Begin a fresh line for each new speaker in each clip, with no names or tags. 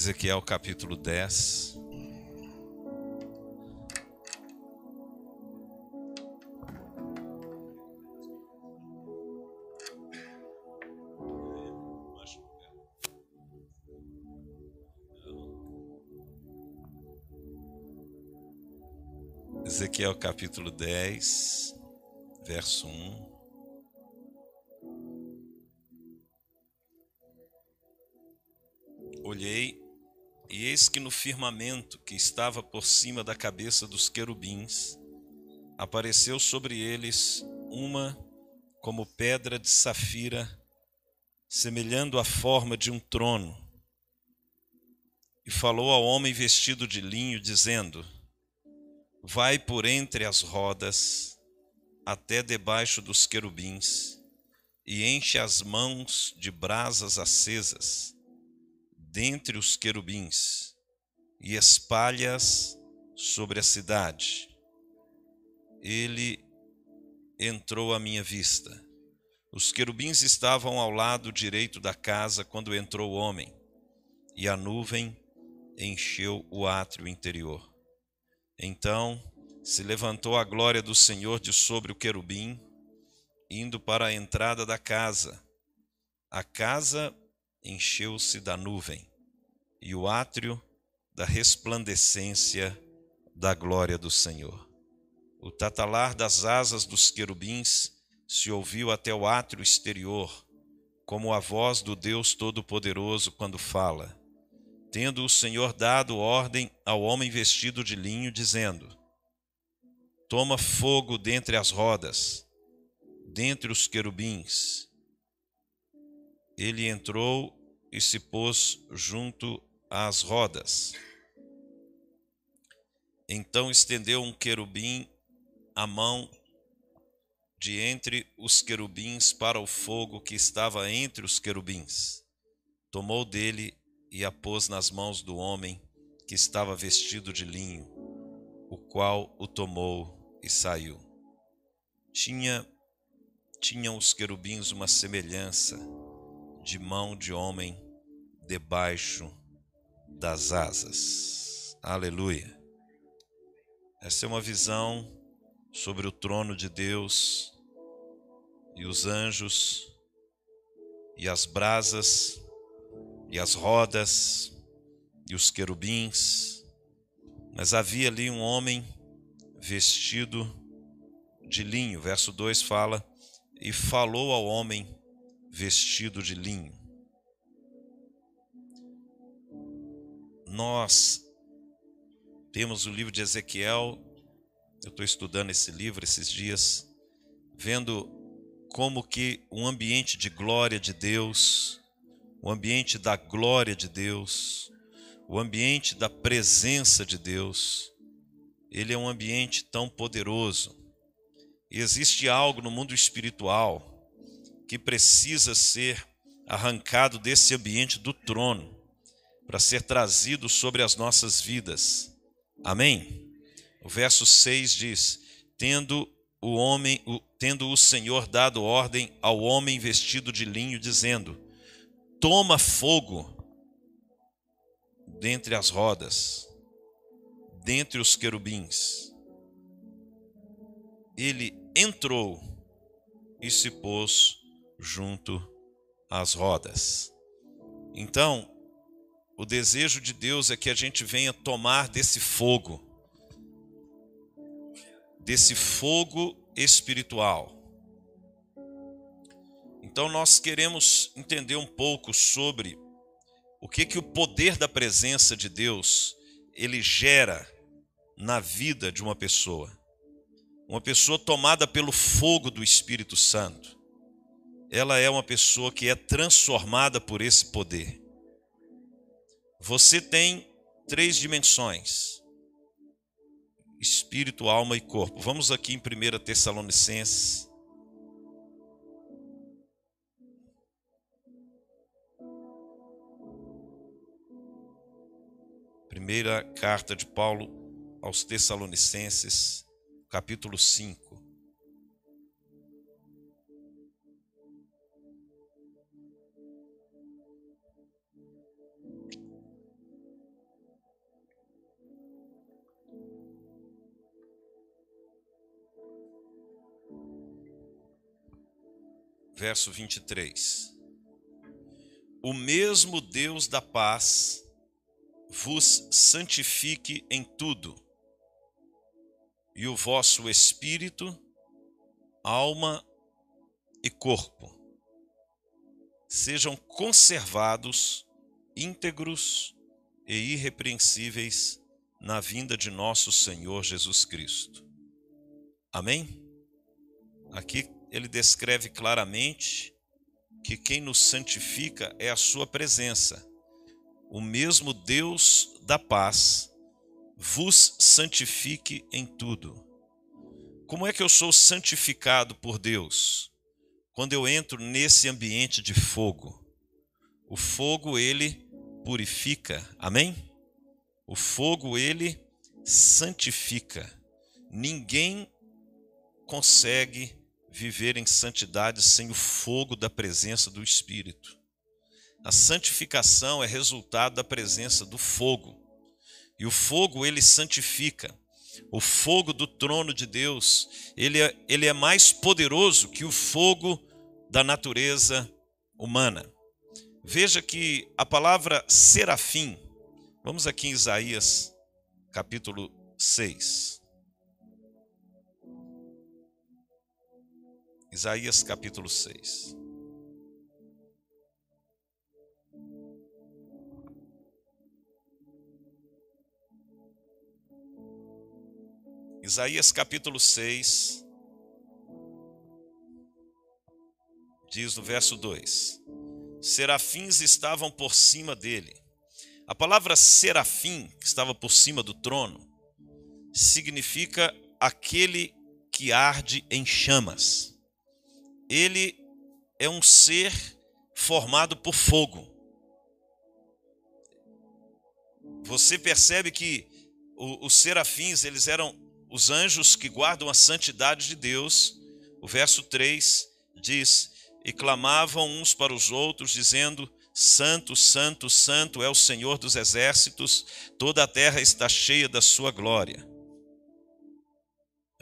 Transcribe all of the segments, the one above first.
Ezequiel capítulo 10. Ezequiel capítulo 10, verso 1. Eis que no firmamento que estava por cima da cabeça dos querubins, apareceu sobre eles uma como pedra de safira, semelhando a forma de um trono. E falou ao homem vestido de linho, dizendo: Vai por entre as rodas até debaixo dos querubins, e enche as mãos de brasas acesas dentre os querubins, e espalhas sobre a cidade. Ele entrou à minha vista. Os querubins estavam ao lado direito da casa quando entrou o homem, e a nuvem encheu o átrio interior. Então se levantou a glória do Senhor de sobre o querubim, indo para a entrada da casa. A casa encheu-se da nuvem, e o átrio da resplandecência da glória do Senhor. O tatalar das asas dos querubins se ouviu até o átrio exterior, como a voz do Deus Todo-Poderoso quando fala, tendo o Senhor dado ordem ao homem vestido de linho, dizendo: Toma fogo dentre as rodas, dentre os querubins, ele entrou e se pôs junto às rodas. Então estendeu um querubim a mão de entre os querubins para o fogo que estava entre os querubins. Tomou dele e a pôs nas mãos do homem que estava vestido de linho, o qual o tomou e saiu. Tinha tinham os querubins uma semelhança de mão de homem debaixo das asas. Aleluia. Essa é uma visão sobre o trono de Deus e os anjos e as brasas e as rodas e os querubins. Mas havia ali um homem vestido de linho. Verso 2 fala: E falou ao homem vestido de linho. Nós temos o livro de Ezequiel, eu estou estudando esse livro esses dias, vendo como que um ambiente de glória de Deus, o ambiente da glória de Deus, o ambiente da presença de Deus, ele é um ambiente tão poderoso. E existe algo no mundo espiritual que precisa ser arrancado desse ambiente do trono para ser trazido sobre as nossas vidas. Amém? O verso 6 diz: Tendo o homem, o, tendo o Senhor dado ordem ao homem vestido de linho, dizendo: Toma fogo dentre as rodas, dentre os querubins. Ele entrou e se pôs junto às rodas. Então, o desejo de Deus é que a gente venha tomar desse fogo, desse fogo espiritual. Então nós queremos entender um pouco sobre o que que o poder da presença de Deus ele gera na vida de uma pessoa. Uma pessoa tomada pelo fogo do Espírito Santo ela é uma pessoa que é transformada por esse poder. Você tem três dimensões: espírito, alma e corpo. Vamos aqui em 1 Tessalonicenses. Primeira carta de Paulo aos Tessalonicenses, capítulo 5. Verso 23. O mesmo Deus da paz vos santifique em tudo, e o vosso espírito, alma e corpo sejam conservados íntegros e irrepreensíveis na vinda de nosso Senhor Jesus Cristo. Amém? Aqui ele descreve claramente que quem nos santifica é a sua presença. O mesmo Deus da paz vos santifique em tudo. Como é que eu sou santificado por Deus? Quando eu entro nesse ambiente de fogo. O fogo ele purifica. Amém? O fogo ele santifica. Ninguém consegue viver em santidade sem o fogo da presença do Espírito. A santificação é resultado da presença do fogo. E o fogo ele santifica. O fogo do trono de Deus, ele é, ele é mais poderoso que o fogo da natureza humana. Veja que a palavra serafim, vamos aqui em Isaías capítulo 6. Isaías capítulo 6. Isaías capítulo 6, diz no verso 2: serafins estavam por cima dele. A palavra serafim, que estava por cima do trono, significa aquele que arde em chamas. Ele é um ser formado por fogo. Você percebe que os serafins, eles eram os anjos que guardam a santidade de Deus. O verso 3 diz: e clamavam uns para os outros, dizendo: Santo, Santo, Santo é o Senhor dos exércitos, toda a terra está cheia da sua glória.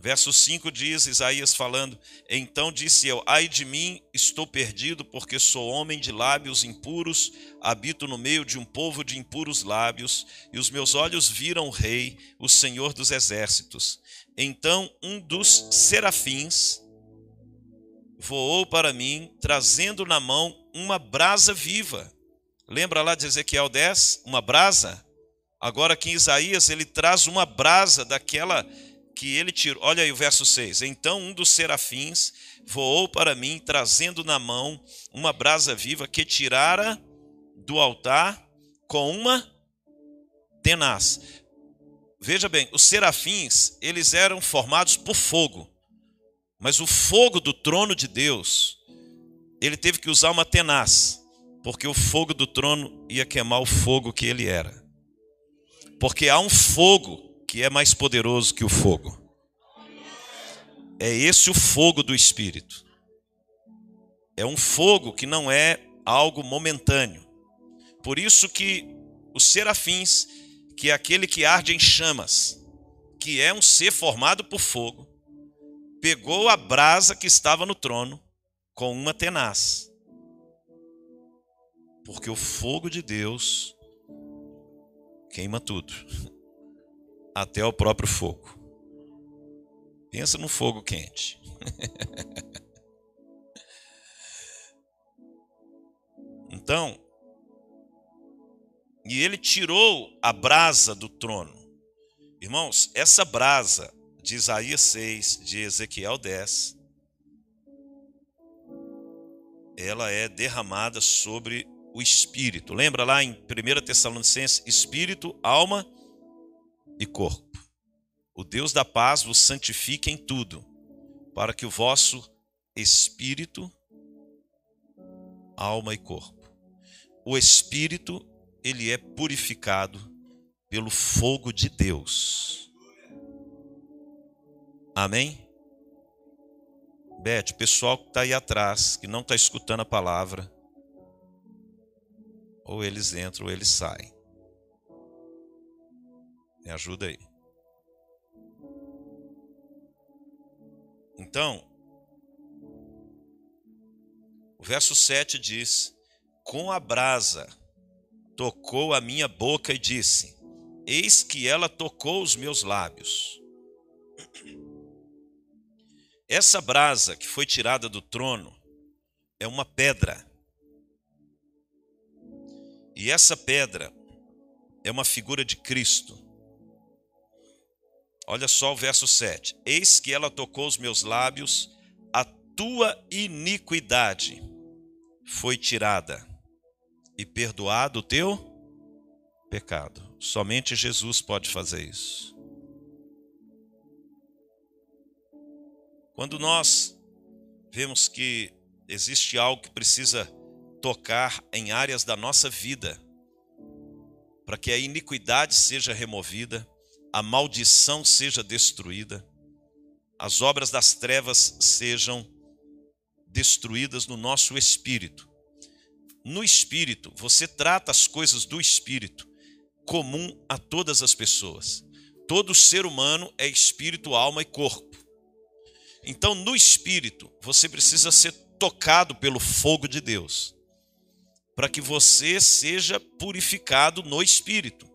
Verso 5 diz Isaías falando: Então disse eu: Ai de mim, estou perdido, porque sou homem de lábios impuros, habito no meio de um povo de impuros lábios, e os meus olhos viram o Rei, o Senhor dos exércitos. Então um dos serafins voou para mim, trazendo na mão uma brasa viva. Lembra lá de Ezequiel 10? Uma brasa? Agora aqui em Isaías ele traz uma brasa daquela que ele tirou. Olha aí o verso 6. Então um dos serafins voou para mim, trazendo na mão uma brasa viva que tirara do altar com uma tenaz. Veja bem, os serafins, eles eram formados por fogo. Mas o fogo do trono de Deus, ele teve que usar uma tenaz, porque o fogo do trono ia queimar o fogo que ele era. Porque há um fogo que é mais poderoso que o fogo. É esse o fogo do Espírito. É um fogo que não é algo momentâneo. Por isso que os serafins, que é aquele que arde em chamas, que é um ser formado por fogo, pegou a brasa que estava no trono com uma tenaz. Porque o fogo de Deus queima tudo, até o próprio fogo. Pensa no fogo quente. então, e ele tirou a brasa do trono. Irmãos, essa brasa de Isaías 6, de Ezequiel 10, ela é derramada sobre o espírito. Lembra lá em 1 Tessalonicenses, espírito, alma e corpo. O Deus da paz vos santifique em tudo, para que o vosso espírito, alma e corpo. O espírito, ele é purificado pelo fogo de Deus. Amém? Bete, pessoal que está aí atrás, que não está escutando a palavra, ou eles entram ou eles saem. Me ajuda aí. Então, verso 7 diz: Com a brasa tocou a minha boca e disse: Eis que ela tocou os meus lábios. Essa brasa que foi tirada do trono é uma pedra. E essa pedra é uma figura de Cristo. Olha só o verso 7. Eis que ela tocou os meus lábios, a tua iniquidade foi tirada e perdoado o teu pecado. Somente Jesus pode fazer isso. Quando nós vemos que existe algo que precisa tocar em áreas da nossa vida, para que a iniquidade seja removida, a maldição seja destruída, as obras das trevas sejam destruídas no nosso espírito. No espírito, você trata as coisas do espírito comum a todas as pessoas. Todo ser humano é espírito, alma e corpo. Então, no espírito, você precisa ser tocado pelo fogo de Deus, para que você seja purificado no espírito.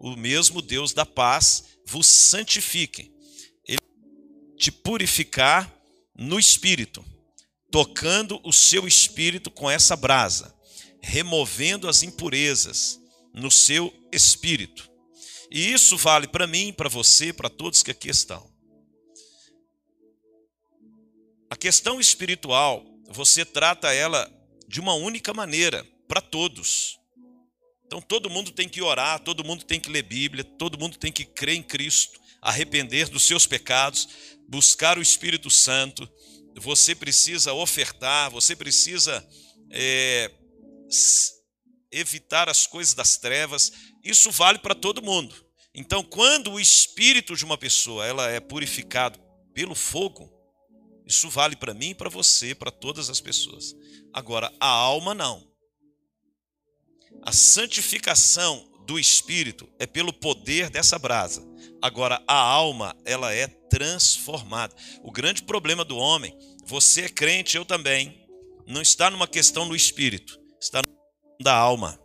O mesmo Deus da paz vos santifique. Ele te purificar no espírito tocando o seu espírito com essa brasa, removendo as impurezas no seu espírito. E isso vale para mim, para você, para todos que aqui estão. A questão espiritual, você trata ela de uma única maneira, para todos. Então todo mundo tem que orar, todo mundo tem que ler Bíblia, todo mundo tem que crer em Cristo, arrepender dos seus pecados, buscar o Espírito Santo, você precisa ofertar, você precisa é, evitar as coisas das trevas. Isso vale para todo mundo. Então, quando o espírito de uma pessoa ela é purificado pelo fogo, isso vale para mim, para você, para todas as pessoas. Agora, a alma não. A santificação do espírito é pelo poder dessa brasa. Agora, a alma, ela é transformada. O grande problema do homem, você é crente, eu também, não está numa questão do espírito, está da alma.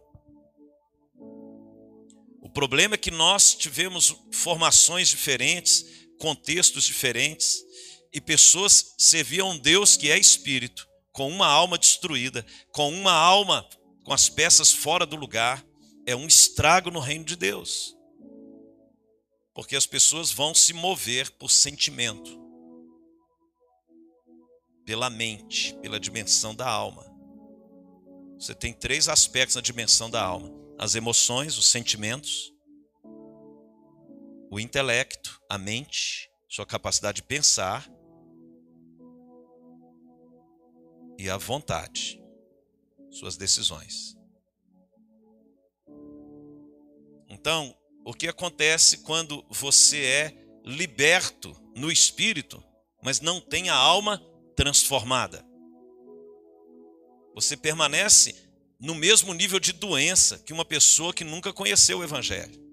O problema é que nós tivemos formações diferentes, contextos diferentes, e pessoas serviam um Deus que é espírito, com uma alma destruída, com uma alma com as peças fora do lugar, é um estrago no reino de Deus porque as pessoas vão se mover por sentimento, pela mente, pela dimensão da alma. Você tem três aspectos na dimensão da alma: as emoções, os sentimentos, o intelecto, a mente, sua capacidade de pensar e a vontade, suas decisões. Então, o que acontece quando você é liberto no espírito, mas não tem a alma transformada. Você permanece no mesmo nível de doença que uma pessoa que nunca conheceu o Evangelho.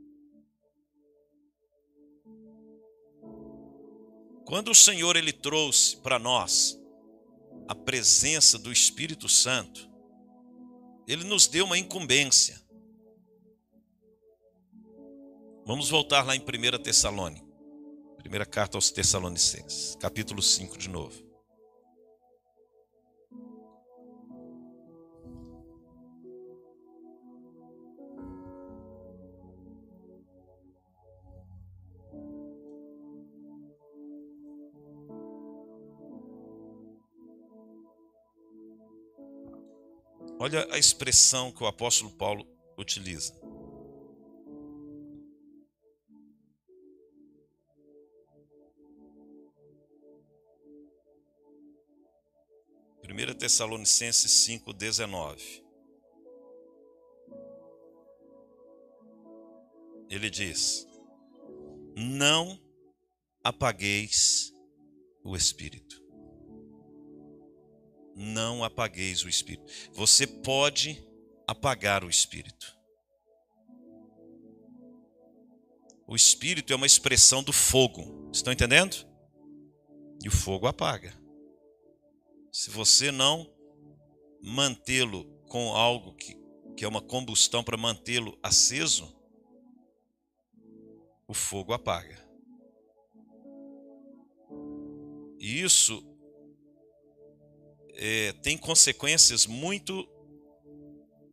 Quando o Senhor ele trouxe para nós a presença do Espírito Santo, ele nos deu uma incumbência Vamos voltar lá em 1 Tessalônica. Primeira carta aos Tessalonicenses, capítulo 5 de novo. Olha a expressão que o apóstolo Paulo utiliza. 1 Tessalonicenses 5,19. Ele diz: Não apagueis o espírito. Não apagueis o espírito. Você pode apagar o espírito. O espírito é uma expressão do fogo. Estão entendendo? E o fogo apaga se você não mantê-lo com algo que, que é uma combustão para mantê-lo aceso, o fogo apaga. E isso é, tem consequências muito,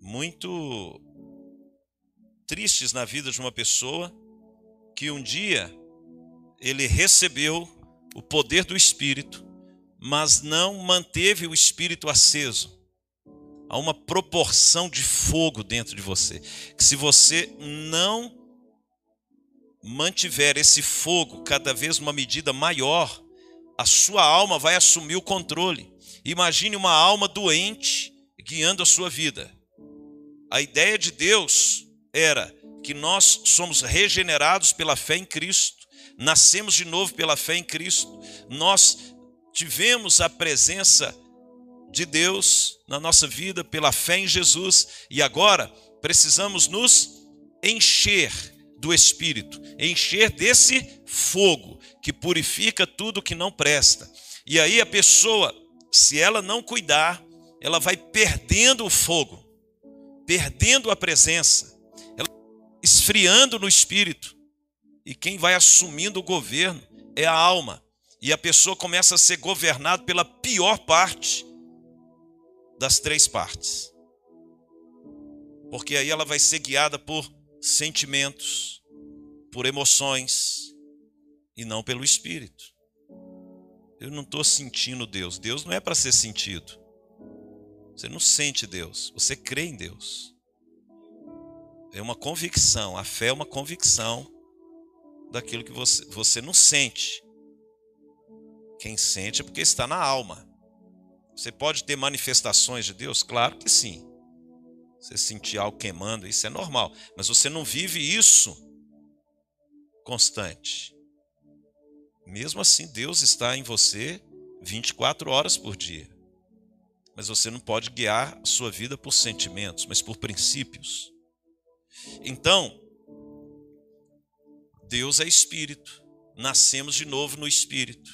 muito tristes na vida de uma pessoa que um dia ele recebeu o poder do Espírito, mas não manteve o Espírito aceso. Há uma proporção de fogo dentro de você. Que se você não mantiver esse fogo cada vez uma medida maior, a sua alma vai assumir o controle. Imagine uma alma doente guiando a sua vida. A ideia de Deus era que nós somos regenerados pela fé em Cristo, nascemos de novo pela fé em Cristo, nós tivemos a presença de Deus na nossa vida pela fé em Jesus e agora precisamos nos encher do Espírito, encher desse fogo que purifica tudo que não presta. E aí a pessoa, se ela não cuidar, ela vai perdendo o fogo, perdendo a presença, esfriando no espírito. E quem vai assumindo o governo é a alma. E a pessoa começa a ser governada pela pior parte das três partes. Porque aí ela vai ser guiada por sentimentos, por emoções e não pelo espírito. Eu não estou sentindo Deus. Deus não é para ser sentido. Você não sente Deus, você crê em Deus. É uma convicção. A fé é uma convicção daquilo que você, você não sente. Quem sente é porque está na alma. Você pode ter manifestações de Deus? Claro que sim. Você sentir algo queimando, isso é normal. Mas você não vive isso constante. Mesmo assim, Deus está em você 24 horas por dia. Mas você não pode guiar sua vida por sentimentos, mas por princípios. Então, Deus é espírito. Nascemos de novo no espírito.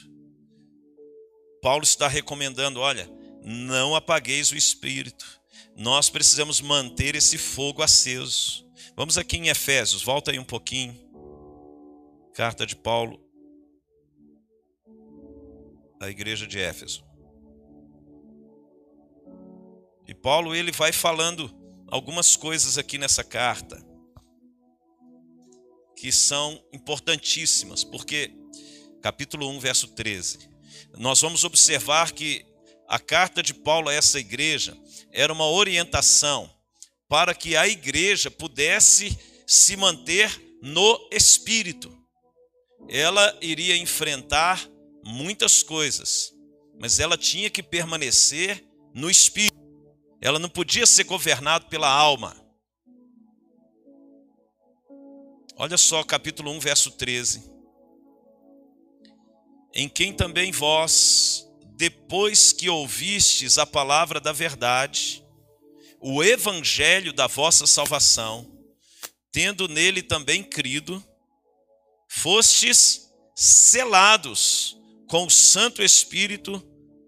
Paulo está recomendando, olha, não apagueis o espírito. Nós precisamos manter esse fogo aceso. Vamos aqui em Efésios, volta aí um pouquinho. Carta de Paulo à igreja de Éfeso. E Paulo ele vai falando algumas coisas aqui nessa carta que são importantíssimas, porque capítulo 1, verso 13. Nós vamos observar que a carta de Paulo a essa igreja era uma orientação para que a igreja pudesse se manter no espírito. Ela iria enfrentar muitas coisas, mas ela tinha que permanecer no espírito. Ela não podia ser governada pela alma. Olha só, capítulo 1, verso 13. Em quem também vós, depois que ouvistes a palavra da verdade, o evangelho da vossa salvação, tendo nele também crido, fostes selados com o Santo Espírito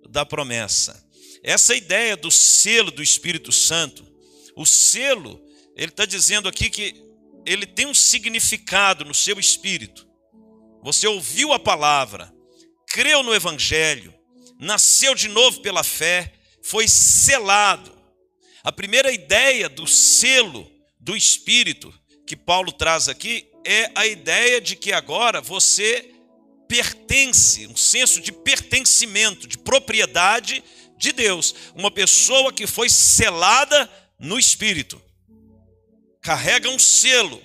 da promessa. Essa ideia do selo do Espírito Santo, o selo, ele está dizendo aqui que ele tem um significado no seu espírito. Você ouviu a palavra, creu no Evangelho, nasceu de novo pela fé, foi selado. A primeira ideia do selo do Espírito que Paulo traz aqui é a ideia de que agora você pertence, um senso de pertencimento, de propriedade de Deus. Uma pessoa que foi selada no Espírito, carrega um selo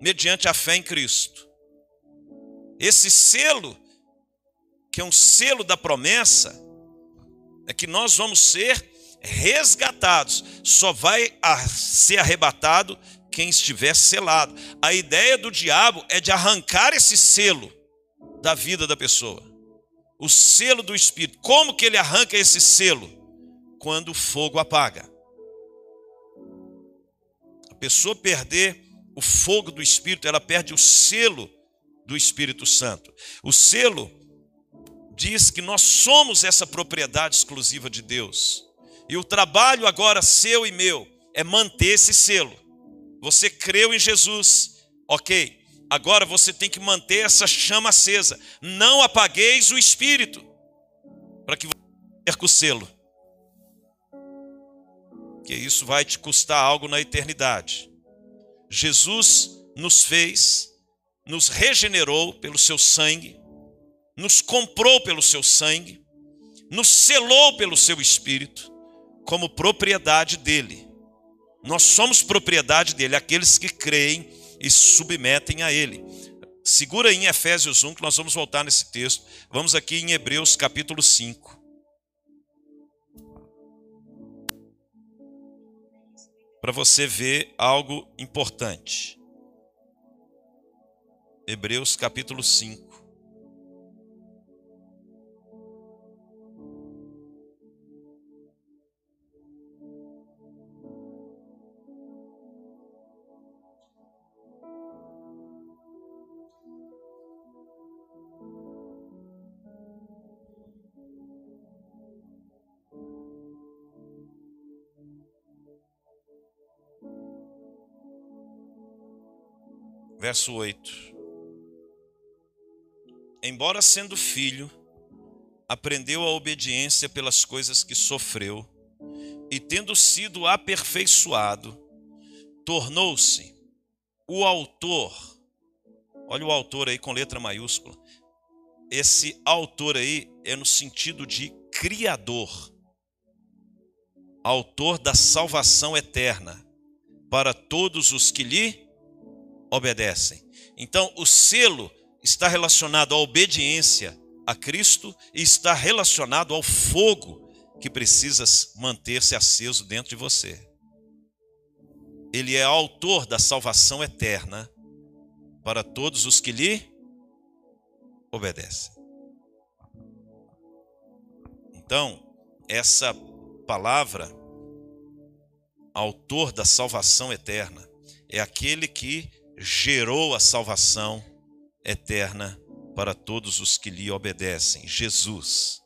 mediante a fé em Cristo. Esse selo, que é um selo da promessa, é que nós vamos ser resgatados. Só vai ser arrebatado quem estiver selado. A ideia do diabo é de arrancar esse selo da vida da pessoa. O selo do Espírito. Como que ele arranca esse selo? Quando o fogo apaga. A pessoa perder o fogo do Espírito, ela perde o selo do Espírito Santo. O selo diz que nós somos essa propriedade exclusiva de Deus. E o trabalho agora seu e meu é manter esse selo. Você creu em Jesus, ok. Agora você tem que manter essa chama acesa. Não apagueis o espírito, para que você perca o selo. Que isso vai te custar algo na eternidade. Jesus nos fez, nos regenerou pelo seu sangue, nos comprou pelo seu sangue, nos selou pelo seu espírito, como propriedade dele. Nós somos propriedade dele, aqueles que creem e submetem a ele. Segura aí em Efésios 1, que nós vamos voltar nesse texto. Vamos aqui em Hebreus capítulo 5. Para você ver algo importante. Hebreus capítulo 5. Verso 8. Embora sendo filho, aprendeu a obediência pelas coisas que sofreu, e tendo sido aperfeiçoado, tornou-se o autor. Olha o autor aí com letra maiúscula. Esse autor aí é no sentido de criador, autor da salvação eterna para todos os que lhe obedecem. Então, o selo está relacionado à obediência a Cristo e está relacionado ao fogo que precisa manter-se aceso dentro de você. Ele é autor da salvação eterna para todos os que lhe obedecem. Então, essa palavra, autor da salvação eterna, é aquele que gerou a salvação eterna para todos os que lhe obedecem. Jesus,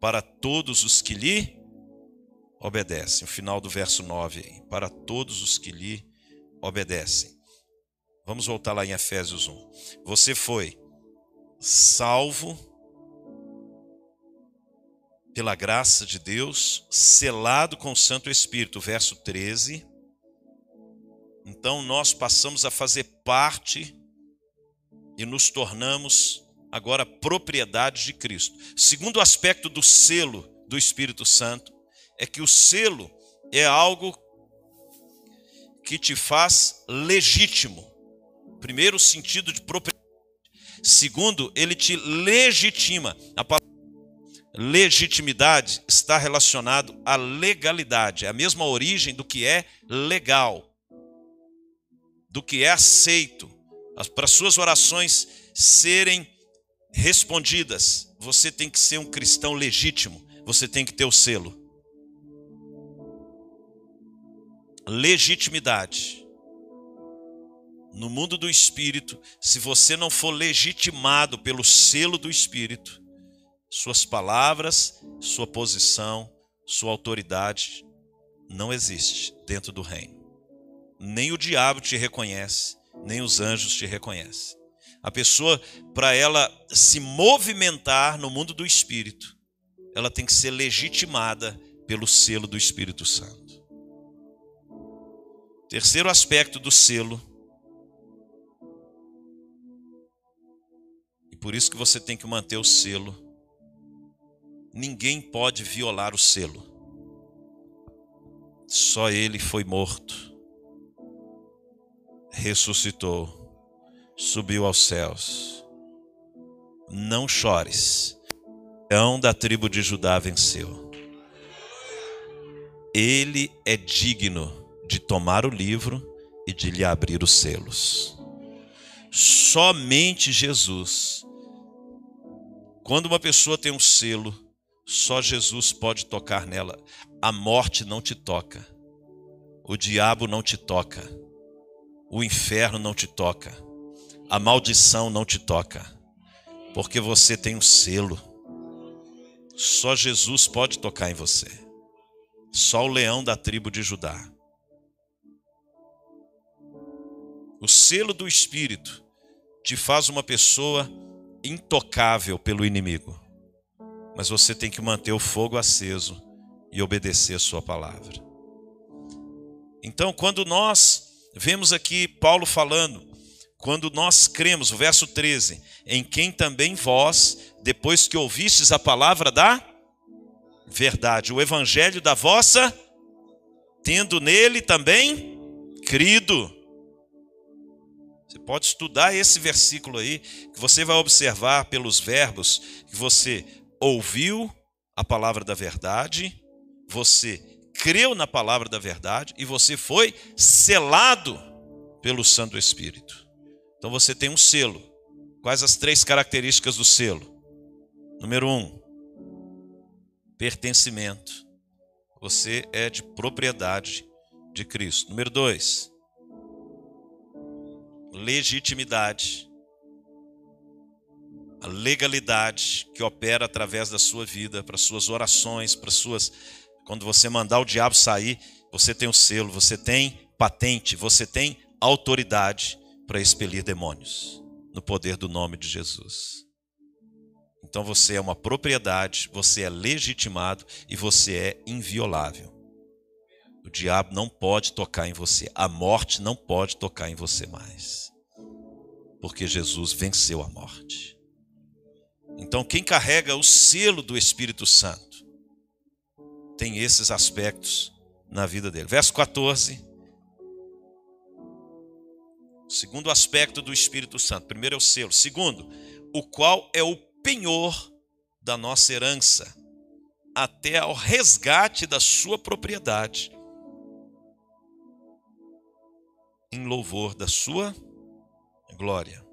para todos os que lhe obedecem. O final do verso 9 aí. Para todos os que lhe obedecem. Vamos voltar lá em Efésios 1. Você foi salvo pela graça de Deus, selado com o Santo Espírito, verso 13 então nós passamos a fazer parte e nos tornamos agora propriedade de Cristo. Segundo aspecto do selo do Espírito Santo é que o selo é algo que te faz legítimo. Primeiro, o sentido de propriedade. Segundo, ele te legitima. A palavra legitimidade está relacionado à legalidade, é a mesma origem do que é legal do que é aceito, para suas orações serem respondidas, você tem que ser um cristão legítimo, você tem que ter o selo. Legitimidade. No mundo do espírito, se você não for legitimado pelo selo do espírito, suas palavras, sua posição, sua autoridade não existe dentro do reino nem o diabo te reconhece, nem os anjos te reconhecem. A pessoa, para ela se movimentar no mundo do espírito, ela tem que ser legitimada pelo selo do Espírito Santo. Terceiro aspecto do selo. E por isso que você tem que manter o selo. Ninguém pode violar o selo. Só ele foi morto ressuscitou, subiu aos céus. Não chores. Leão da tribo de Judá venceu. Ele é digno de tomar o livro e de lhe abrir os selos. Somente Jesus. Quando uma pessoa tem um selo, só Jesus pode tocar nela. A morte não te toca. O diabo não te toca o inferno não te toca, a maldição não te toca, porque você tem um selo. Só Jesus pode tocar em você. Só o leão da tribo de Judá. O selo do Espírito te faz uma pessoa intocável pelo inimigo. Mas você tem que manter o fogo aceso e obedecer a sua palavra. Então, quando nós vemos aqui Paulo falando, quando nós cremos, o verso 13, em quem também vós, depois que ouvistes a palavra da verdade, o evangelho da vossa, tendo nele também crido. Você pode estudar esse versículo aí, que você vai observar pelos verbos que você ouviu a palavra da verdade, você creu na palavra da verdade e você foi selado pelo Santo Espírito. Então você tem um selo. Quais as três características do selo? Número um, pertencimento. Você é de propriedade de Cristo. Número dois, legitimidade. A legalidade que opera através da sua vida, para suas orações, para suas. Quando você mandar o diabo sair, você tem o selo, você tem patente, você tem autoridade para expelir demônios, no poder do nome de Jesus. Então você é uma propriedade, você é legitimado e você é inviolável. O diabo não pode tocar em você, a morte não pode tocar em você mais. Porque Jesus venceu a morte. Então, quem carrega o selo do Espírito Santo tem esses aspectos na vida dele. Verso 14. Segundo aspecto do Espírito Santo. Primeiro é o selo. Segundo, o qual é o penhor da nossa herança, até ao resgate da sua propriedade, em louvor da sua glória.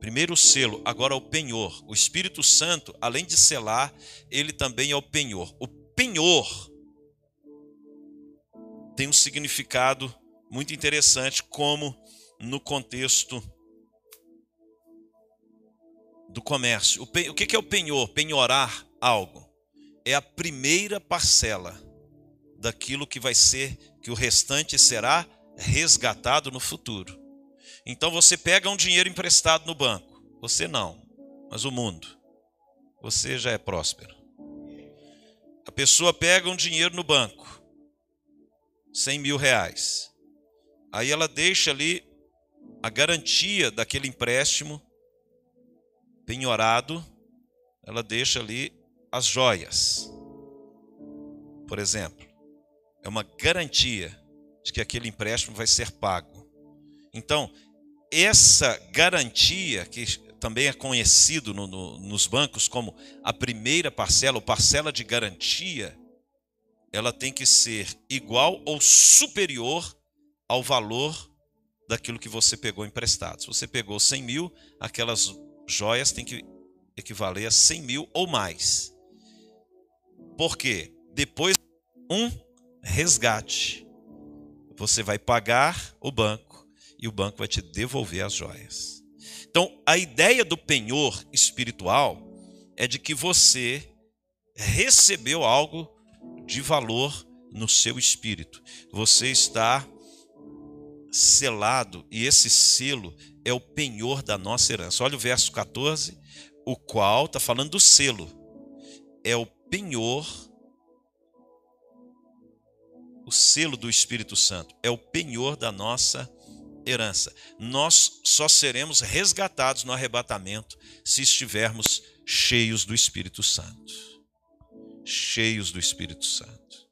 Primeiro o selo, agora o penhor. O Espírito Santo, além de selar, ele também é o penhor. O penhor tem um significado muito interessante, como no contexto do comércio. O, que é o penhor? Penhorar algo. É a primeira parcela daquilo que vai ser, que o restante será resgatado no futuro. Então você pega um dinheiro emprestado no banco. Você não, mas o mundo. Você já é próspero. A pessoa pega um dinheiro no banco, 100 mil reais. Aí ela deixa ali a garantia daquele empréstimo penhorado, ela deixa ali as joias. Por exemplo, é uma garantia de que aquele empréstimo vai ser pago. Então, essa garantia, que também é conhecido no, no, nos bancos como a primeira parcela, ou parcela de garantia, ela tem que ser igual ou superior ao valor daquilo que você pegou emprestado. Se você pegou 100 mil, aquelas joias têm que equivaler a 100 mil ou mais. Por quê? Depois, um resgate. Você vai pagar o banco e o banco vai te devolver as joias. Então, a ideia do penhor espiritual é de que você recebeu algo de valor no seu espírito. Você está selado e esse selo é o penhor da nossa herança. Olha o verso 14, o qual está falando do selo. É o penhor, o selo do Espírito Santo. É o penhor da nossa herança. Nós só seremos resgatados no arrebatamento se estivermos cheios do Espírito Santo. Cheios do Espírito Santo.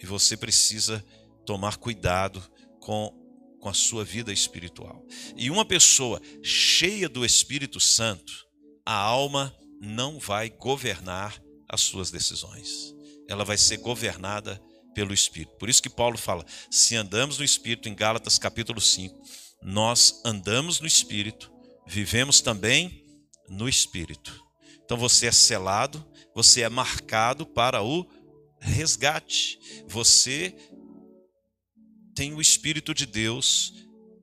E você precisa tomar cuidado com com a sua vida espiritual. E uma pessoa cheia do Espírito Santo, a alma não vai governar as suas decisões. Ela vai ser governada pelo Espírito. Por isso que Paulo fala: se andamos no Espírito, em Gálatas capítulo 5, nós andamos no Espírito, vivemos também no Espírito. Então você é selado, você é marcado para o resgate. Você tem o Espírito de Deus,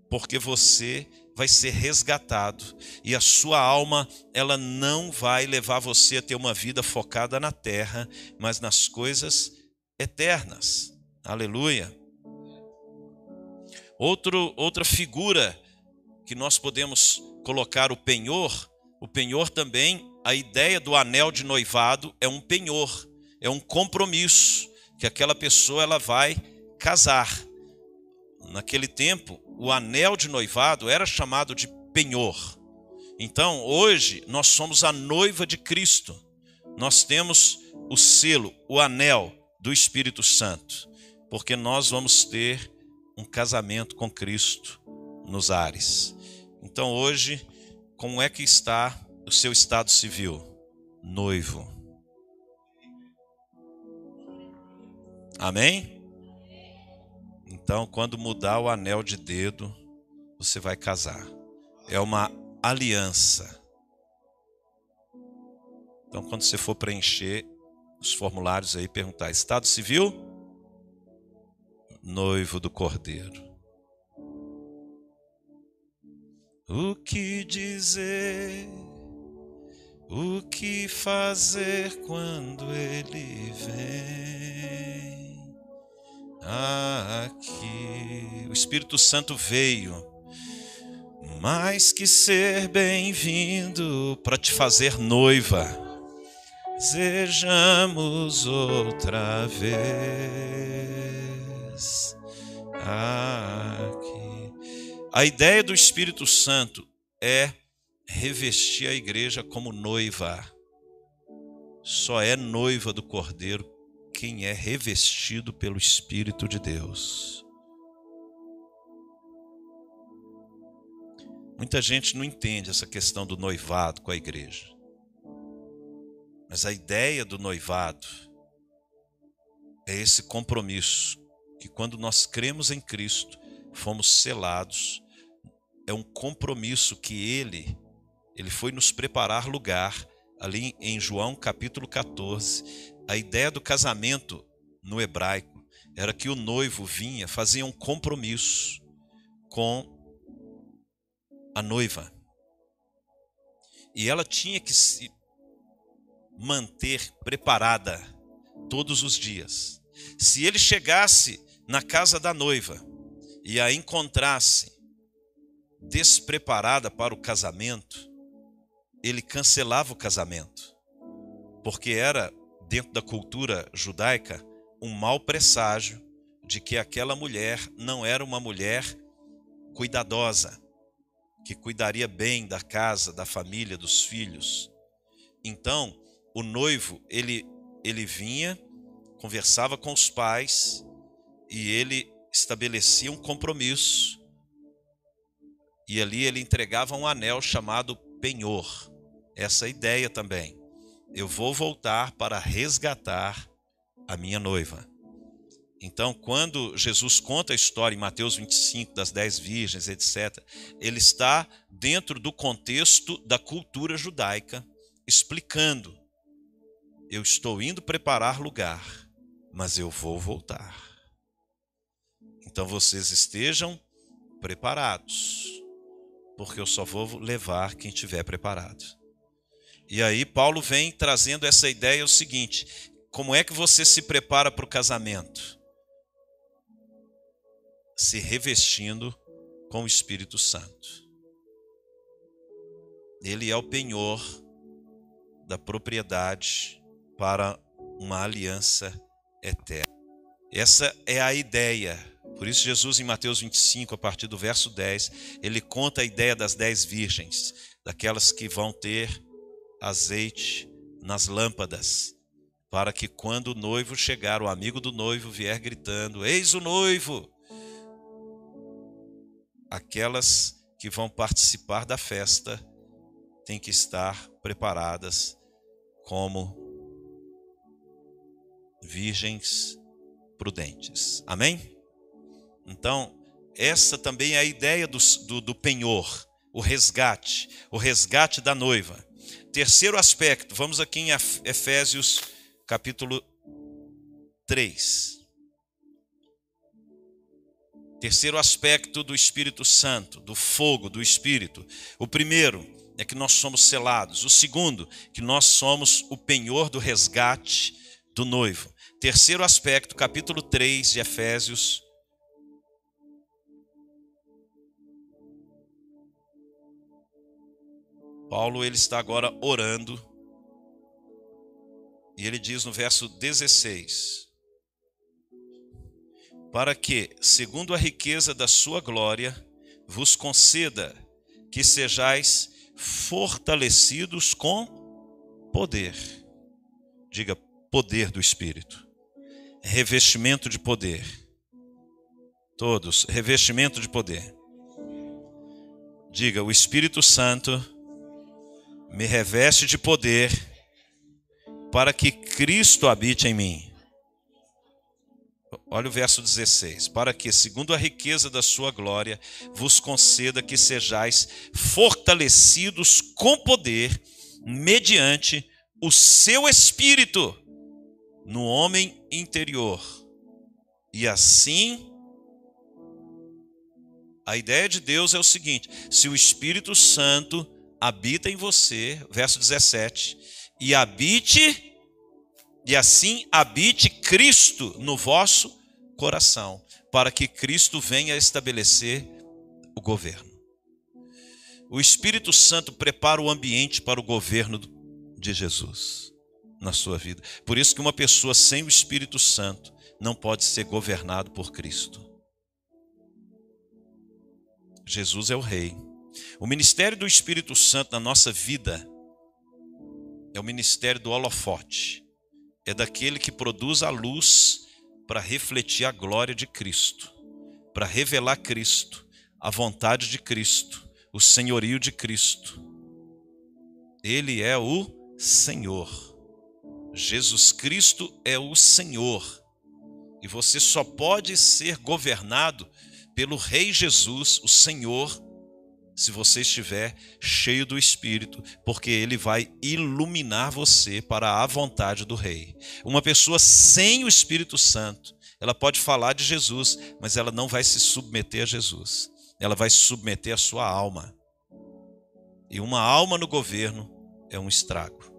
porque você vai ser resgatado e a sua alma ela não vai levar você a ter uma vida focada na terra, mas nas coisas eternas. Aleluia. Outro, outra figura que nós podemos colocar o penhor, o penhor também, a ideia do anel de noivado é um penhor, é um compromisso que aquela pessoa ela vai casar. Naquele tempo, o anel de noivado era chamado de penhor. Então, hoje, nós somos a noiva de Cristo. Nós temos o selo, o anel do Espírito Santo, porque nós vamos ter um casamento com Cristo nos ares. Então, hoje, como é que está o seu estado civil? Noivo. Amém? Então, quando mudar o anel de dedo, você vai casar. É uma aliança. Então, quando você for preencher os formulários aí, perguntar: Estado civil? Noivo do Cordeiro. O que dizer? O que fazer quando ele vem? aqui. O Espírito Santo veio, mais que ser bem-vindo para te fazer noiva. Sejamos outra vez aqui. A ideia do Espírito Santo é revestir a igreja como noiva. Só é noiva do Cordeiro quem é revestido pelo Espírito de Deus. Muita gente não entende essa questão do noivado com a igreja. Mas a ideia do noivado é esse compromisso que quando nós cremos em Cristo, fomos selados, é um compromisso que ele ele foi nos preparar lugar ali em João capítulo 14, a ideia do casamento no hebraico era que o noivo vinha, fazia um compromisso com a noiva. E ela tinha que se manter preparada todos os dias. Se ele chegasse na casa da noiva e a encontrasse despreparada para o casamento, ele cancelava o casamento, porque era dentro da cultura judaica, um mau presságio de que aquela mulher não era uma mulher cuidadosa, que cuidaria bem da casa, da família, dos filhos. Então, o noivo, ele ele vinha, conversava com os pais e ele estabelecia um compromisso. E ali ele entregava um anel chamado penhor. Essa ideia também eu vou voltar para resgatar a minha noiva. Então, quando Jesus conta a história em Mateus 25 das dez virgens, etc., ele está dentro do contexto da cultura judaica, explicando: eu estou indo preparar lugar, mas eu vou voltar. Então, vocês estejam preparados, porque eu só vou levar quem estiver preparado. E aí Paulo vem trazendo essa ideia o seguinte: como é que você se prepara para o casamento? Se revestindo com o Espírito Santo. Ele é o penhor da propriedade para uma aliança eterna. Essa é a ideia. Por isso, Jesus, em Mateus 25, a partir do verso 10, ele conta a ideia das dez virgens, daquelas que vão ter azeite nas lâmpadas, para que quando o noivo chegar, o amigo do noivo vier gritando: Eis o noivo! Aquelas que vão participar da festa têm que estar preparadas como virgens prudentes. Amém? Então, essa também é a ideia do, do, do penhor, o resgate, o resgate da noiva. Terceiro aspecto, vamos aqui em Efésios capítulo 3. Terceiro aspecto do Espírito Santo, do fogo do Espírito. O primeiro é que nós somos selados. O segundo, que nós somos o penhor do resgate do noivo. Terceiro aspecto, capítulo 3 de Efésios. Paulo ele está agora orando. E ele diz no verso 16: Para que, segundo a riqueza da sua glória, vos conceda que sejais fortalecidos com poder. Diga poder do Espírito. Revestimento de poder. Todos, revestimento de poder. Diga, o Espírito Santo me reveste de poder para que Cristo habite em mim. Olha o verso 16: Para que, segundo a riqueza da sua glória, vos conceda que sejais fortalecidos com poder, mediante o seu espírito, no homem interior. E assim, a ideia de Deus é o seguinte: se o Espírito Santo habita em você, verso 17, e habite, e assim habite Cristo no vosso coração, para que Cristo venha estabelecer o governo. O Espírito Santo prepara o ambiente para o governo de Jesus na sua vida. Por isso que uma pessoa sem o Espírito Santo não pode ser governado por Cristo. Jesus é o rei. O ministério do Espírito Santo na nossa vida é o ministério do holofote. É daquele que produz a luz para refletir a glória de Cristo, para revelar Cristo, a vontade de Cristo, o senhorio de Cristo. Ele é o Senhor. Jesus Cristo é o Senhor. E você só pode ser governado pelo Rei Jesus, o Senhor, se você estiver cheio do Espírito, porque ele vai iluminar você para a vontade do Rei. Uma pessoa sem o Espírito Santo, ela pode falar de Jesus, mas ela não vai se submeter a Jesus. Ela vai submeter à sua alma. E uma alma no governo é um estrago.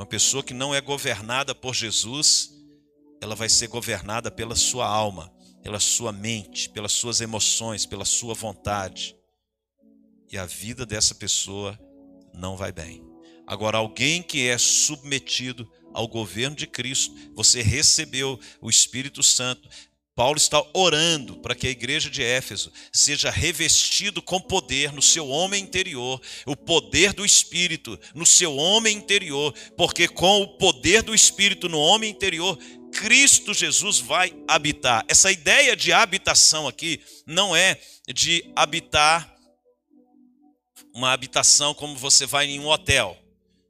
Uma pessoa que não é governada por Jesus, ela vai ser governada pela sua alma pela sua mente, pelas suas emoções, pela sua vontade. E a vida dessa pessoa não vai bem. Agora, alguém que é submetido ao governo de Cristo, você recebeu o Espírito Santo. Paulo está orando para que a igreja de Éfeso seja revestido com poder no seu homem interior, o poder do Espírito no seu homem interior, porque com o poder do Espírito no homem interior, Cristo Jesus vai habitar. Essa ideia de habitação aqui não é de habitar uma habitação como você vai em um hotel.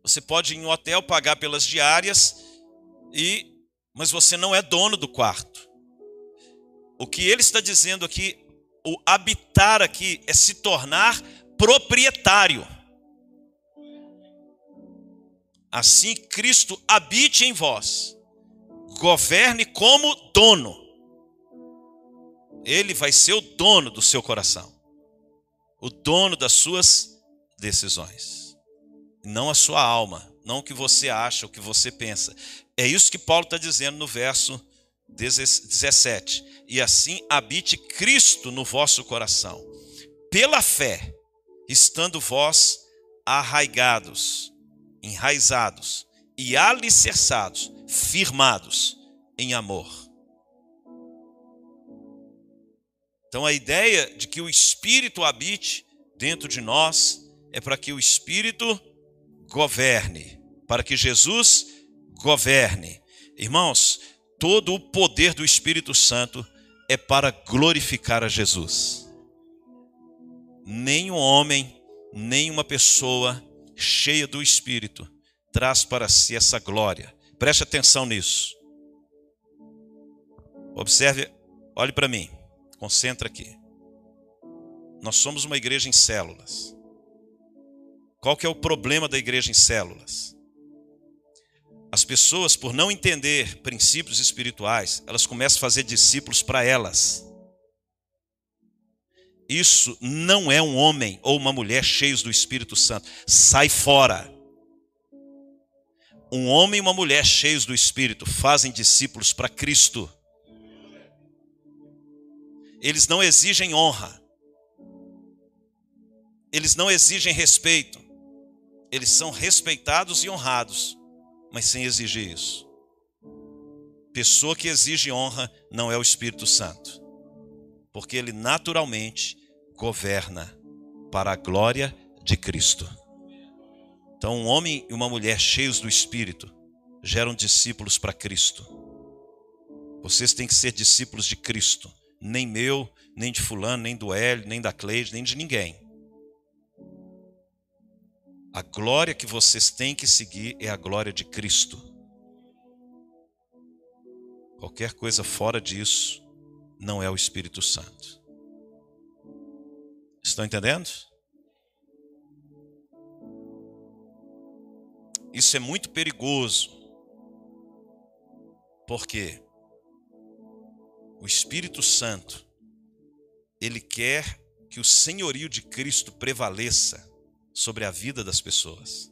Você pode ir em um hotel pagar pelas diárias e mas você não é dono do quarto. O que ele está dizendo aqui, o habitar aqui é se tornar proprietário. Assim Cristo habite em vós governe como dono. Ele vai ser o dono do seu coração, o dono das suas decisões, não a sua alma, não o que você acha, o que você pensa. É isso que Paulo está dizendo no verso 17. E assim habite Cristo no vosso coração, pela fé, estando vós arraigados, enraizados e alicerçados firmados em amor. Então a ideia de que o Espírito habite dentro de nós é para que o Espírito governe, para que Jesus governe. Irmãos, todo o poder do Espírito Santo é para glorificar a Jesus. Nenhum homem, nenhuma pessoa cheia do Espírito traz para si essa glória. Preste atenção nisso. Observe, olhe para mim, concentra aqui. Nós somos uma igreja em células. Qual que é o problema da igreja em células? As pessoas, por não entender princípios espirituais, elas começam a fazer discípulos para elas. Isso não é um homem ou uma mulher cheios do Espírito Santo. Sai fora. Um homem e uma mulher cheios do Espírito fazem discípulos para Cristo. Eles não exigem honra. Eles não exigem respeito. Eles são respeitados e honrados, mas sem exigir isso. Pessoa que exige honra não é o Espírito Santo, porque ele naturalmente governa para a glória de Cristo. Então, um homem e uma mulher cheios do Espírito geram discípulos para Cristo. Vocês têm que ser discípulos de Cristo, nem meu, nem de Fulano, nem do Hélio, nem da Cleide, nem de ninguém. A glória que vocês têm que seguir é a glória de Cristo. Qualquer coisa fora disso não é o Espírito Santo. Estão entendendo? Isso é muito perigoso. Porque o Espírito Santo ele quer que o senhorio de Cristo prevaleça sobre a vida das pessoas.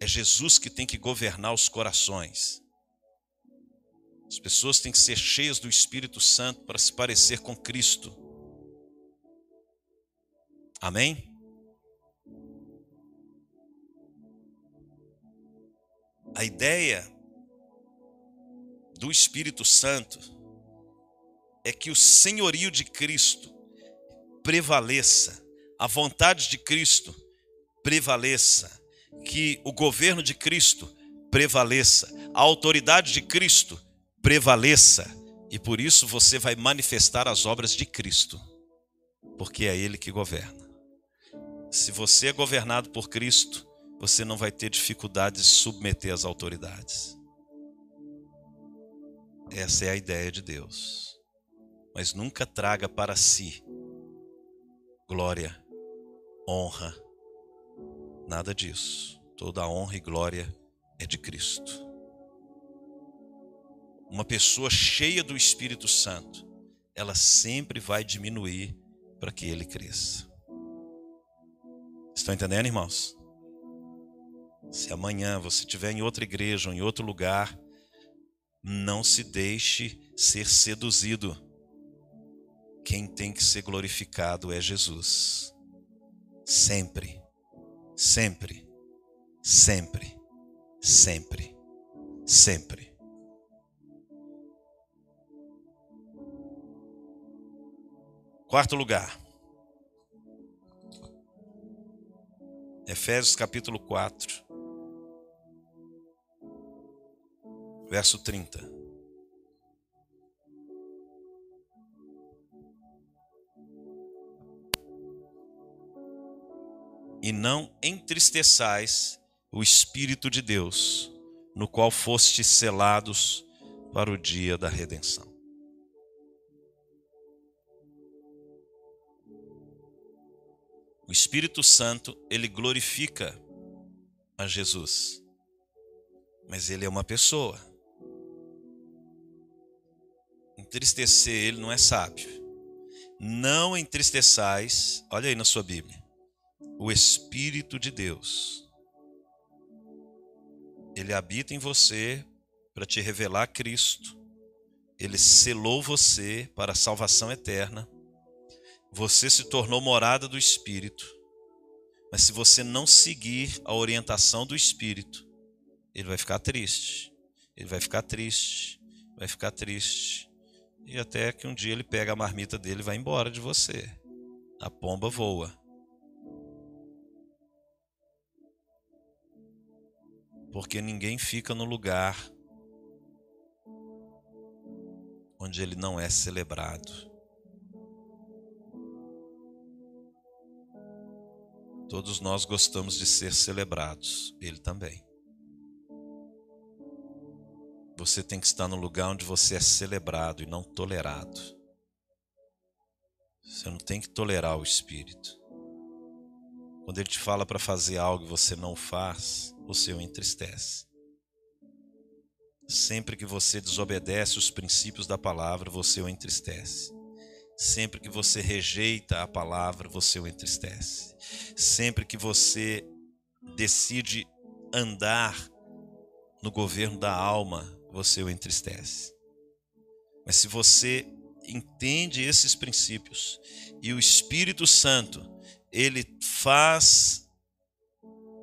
É Jesus que tem que governar os corações. As pessoas têm que ser cheias do Espírito Santo para se parecer com Cristo. Amém? A ideia do Espírito Santo é que o senhorio de Cristo prevaleça, a vontade de Cristo prevaleça, que o governo de Cristo prevaleça, a autoridade de Cristo prevaleça, e por isso você vai manifestar as obras de Cristo, porque é Ele que governa. Se você é governado por Cristo, você não vai ter dificuldade de submeter as autoridades. Essa é a ideia de Deus. Mas nunca traga para si glória, honra, nada disso. Toda a honra e glória é de Cristo. Uma pessoa cheia do Espírito Santo, ela sempre vai diminuir para que ele cresça. Estão entendendo, irmãos? Se amanhã você estiver em outra igreja ou em outro lugar, não se deixe ser seduzido. Quem tem que ser glorificado é Jesus. Sempre, sempre, sempre, sempre, sempre. Quarto lugar. Efésios capítulo 4. verso 30. E não entristeçais o Espírito de Deus, no qual fostes selados para o dia da redenção. O Espírito Santo, ele glorifica a Jesus, mas ele é uma pessoa entristecer ele não é sábio. Não entristeçais, olha aí na sua Bíblia, o Espírito de Deus. Ele habita em você para te revelar Cristo. Ele selou você para a salvação eterna. Você se tornou morada do Espírito. Mas se você não seguir a orientação do Espírito, ele vai ficar triste. Ele vai ficar triste. Vai ficar triste. E até que um dia ele pega a marmita dele e vai embora de você. A pomba voa. Porque ninguém fica no lugar onde ele não é celebrado. Todos nós gostamos de ser celebrados, ele também. Você tem que estar no lugar onde você é celebrado e não tolerado. Você não tem que tolerar o Espírito. Quando ele te fala para fazer algo e você não faz, você o entristece. Sempre que você desobedece os princípios da palavra, você o entristece. Sempre que você rejeita a palavra, você o entristece. Sempre que você decide andar no governo da alma, você o entristece. Mas se você entende esses princípios e o Espírito Santo, ele faz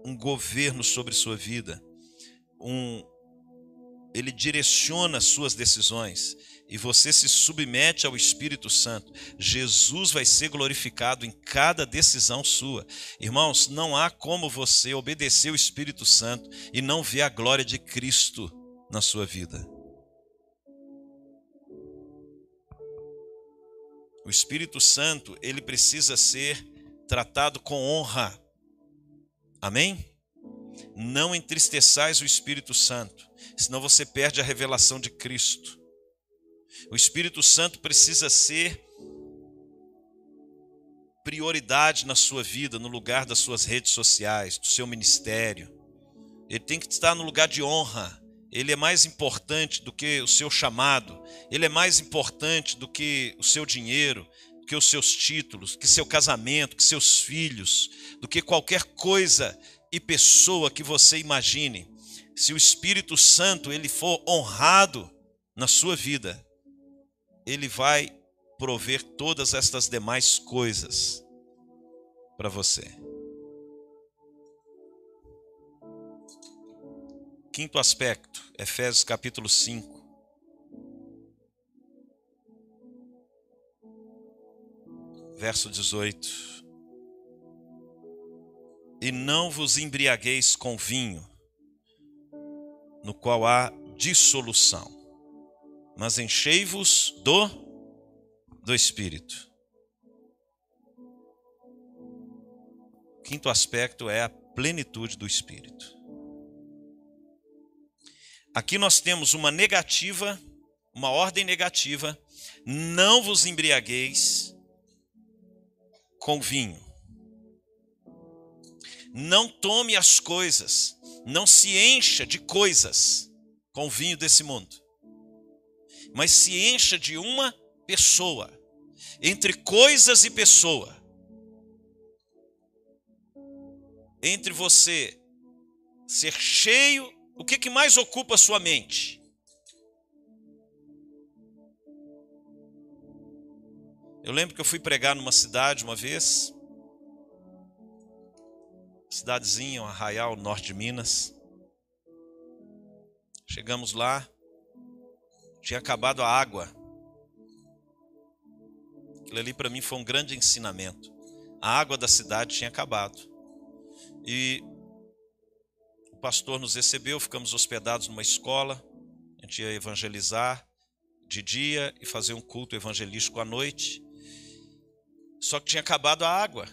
um governo sobre sua vida, um ele direciona as suas decisões e você se submete ao Espírito Santo, Jesus vai ser glorificado em cada decisão sua. Irmãos, não há como você obedecer o Espírito Santo e não ver a glória de Cristo na sua vida. O Espírito Santo, ele precisa ser tratado com honra. Amém? Não entristeçais o Espírito Santo, senão você perde a revelação de Cristo. O Espírito Santo precisa ser prioridade na sua vida, no lugar das suas redes sociais, do seu ministério. Ele tem que estar no lugar de honra. Ele é mais importante do que o seu chamado. Ele é mais importante do que o seu dinheiro, que os seus títulos, que seu casamento, que seus filhos, do que qualquer coisa e pessoa que você imagine. Se o Espírito Santo ele for honrado na sua vida, ele vai prover todas estas demais coisas para você. Quinto aspecto, Efésios capítulo 5. Verso 18. E não vos embriagueis com vinho, no qual há dissolução mas enchei-vos do do Espírito. Quinto aspecto é a plenitude do Espírito. Aqui nós temos uma negativa, uma ordem negativa: não vos embriagueis com vinho. Não tome as coisas, não se encha de coisas com o vinho desse mundo mas se encha de uma pessoa, entre coisas e pessoa. Entre você ser cheio, o que, que mais ocupa a sua mente? Eu lembro que eu fui pregar numa cidade uma vez, cidadezinha, um arraial, norte de Minas. Chegamos lá, tinha acabado a água. Aquilo ali para mim foi um grande ensinamento. A água da cidade tinha acabado. E o pastor nos recebeu, ficamos hospedados numa escola. A gente ia evangelizar de dia e fazer um culto evangelístico à noite. Só que tinha acabado a água.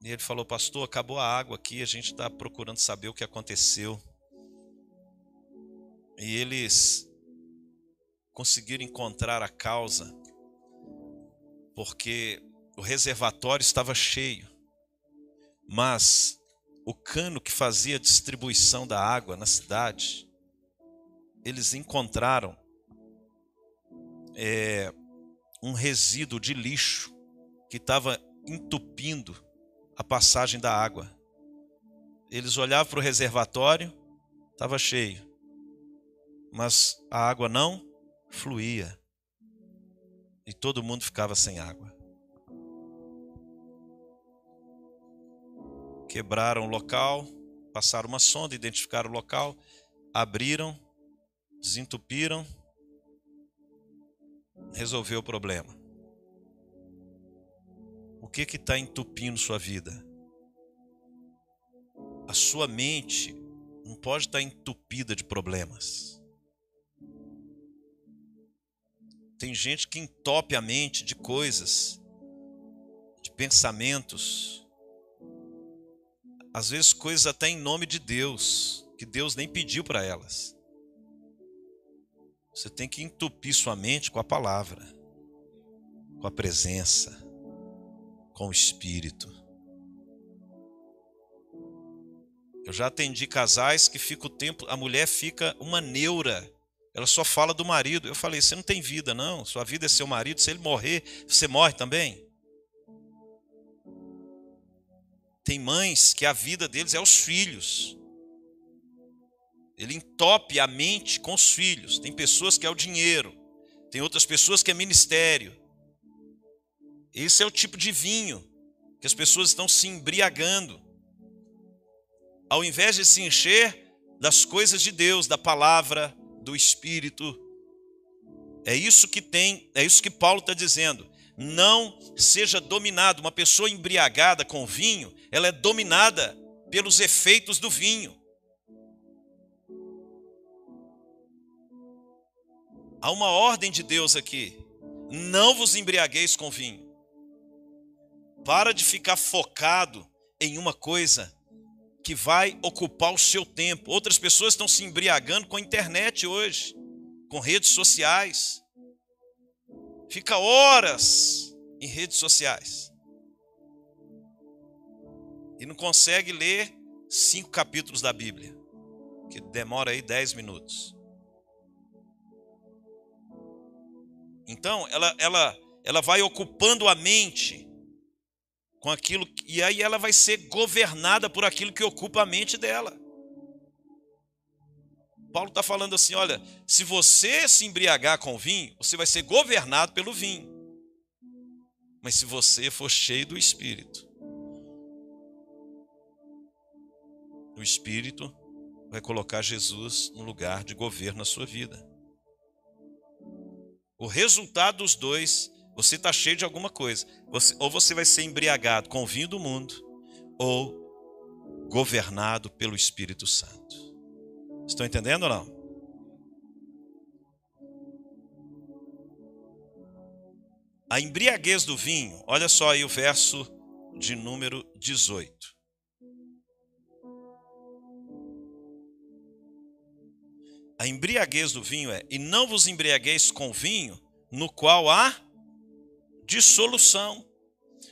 E ele falou, pastor, acabou a água aqui, a gente está procurando saber o que aconteceu. E eles conseguiram encontrar a causa, porque o reservatório estava cheio, mas o cano que fazia a distribuição da água na cidade, eles encontraram é, um resíduo de lixo que estava entupindo a passagem da água. Eles olhavam para o reservatório, estava cheio mas a água não fluía. E todo mundo ficava sem água. Quebraram o local, passaram uma sonda, identificaram o local, abriram, desentupiram, resolveu o problema. O que está entupindo sua vida? A sua mente não pode estar tá entupida de problemas. Tem gente que entope a mente de coisas, de pensamentos, às vezes coisas até em nome de Deus, que Deus nem pediu para elas. Você tem que entupir sua mente com a palavra, com a presença, com o Espírito. Eu já atendi casais que fica o tempo, a mulher fica uma neura. Ela só fala do marido. Eu falei: "Você não tem vida não, sua vida é seu marido, se ele morrer, você morre também". Tem mães que a vida deles é os filhos. Ele entope a mente com os filhos. Tem pessoas que é o dinheiro. Tem outras pessoas que é ministério. Esse é o tipo de vinho que as pessoas estão se embriagando. Ao invés de se encher das coisas de Deus, da palavra, do Espírito. É isso que tem, é isso que Paulo está dizendo. Não seja dominado. Uma pessoa embriagada com vinho, ela é dominada pelos efeitos do vinho. Há uma ordem de Deus aqui. Não vos embriagueis com vinho. Para de ficar focado em uma coisa que vai ocupar o seu tempo. Outras pessoas estão se embriagando com a internet hoje, com redes sociais. Fica horas em redes sociais. E não consegue ler cinco capítulos da Bíblia, que demora aí dez minutos. Então, ela, ela, ela vai ocupando a mente com aquilo, e aí ela vai ser governada por aquilo que ocupa a mente dela. Paulo está falando assim: olha, se você se embriagar com vinho, você vai ser governado pelo vinho. Mas se você for cheio do Espírito, o Espírito vai colocar Jesus no lugar de governo na sua vida. O resultado dos dois, você está cheio de alguma coisa. Você, ou você vai ser embriagado com o vinho do mundo, ou governado pelo Espírito Santo. Estão entendendo ou não? A embriaguez do vinho, olha só aí o verso de número 18. A embriaguez do vinho é: e não vos embriagueis com vinho, no qual há dissolução.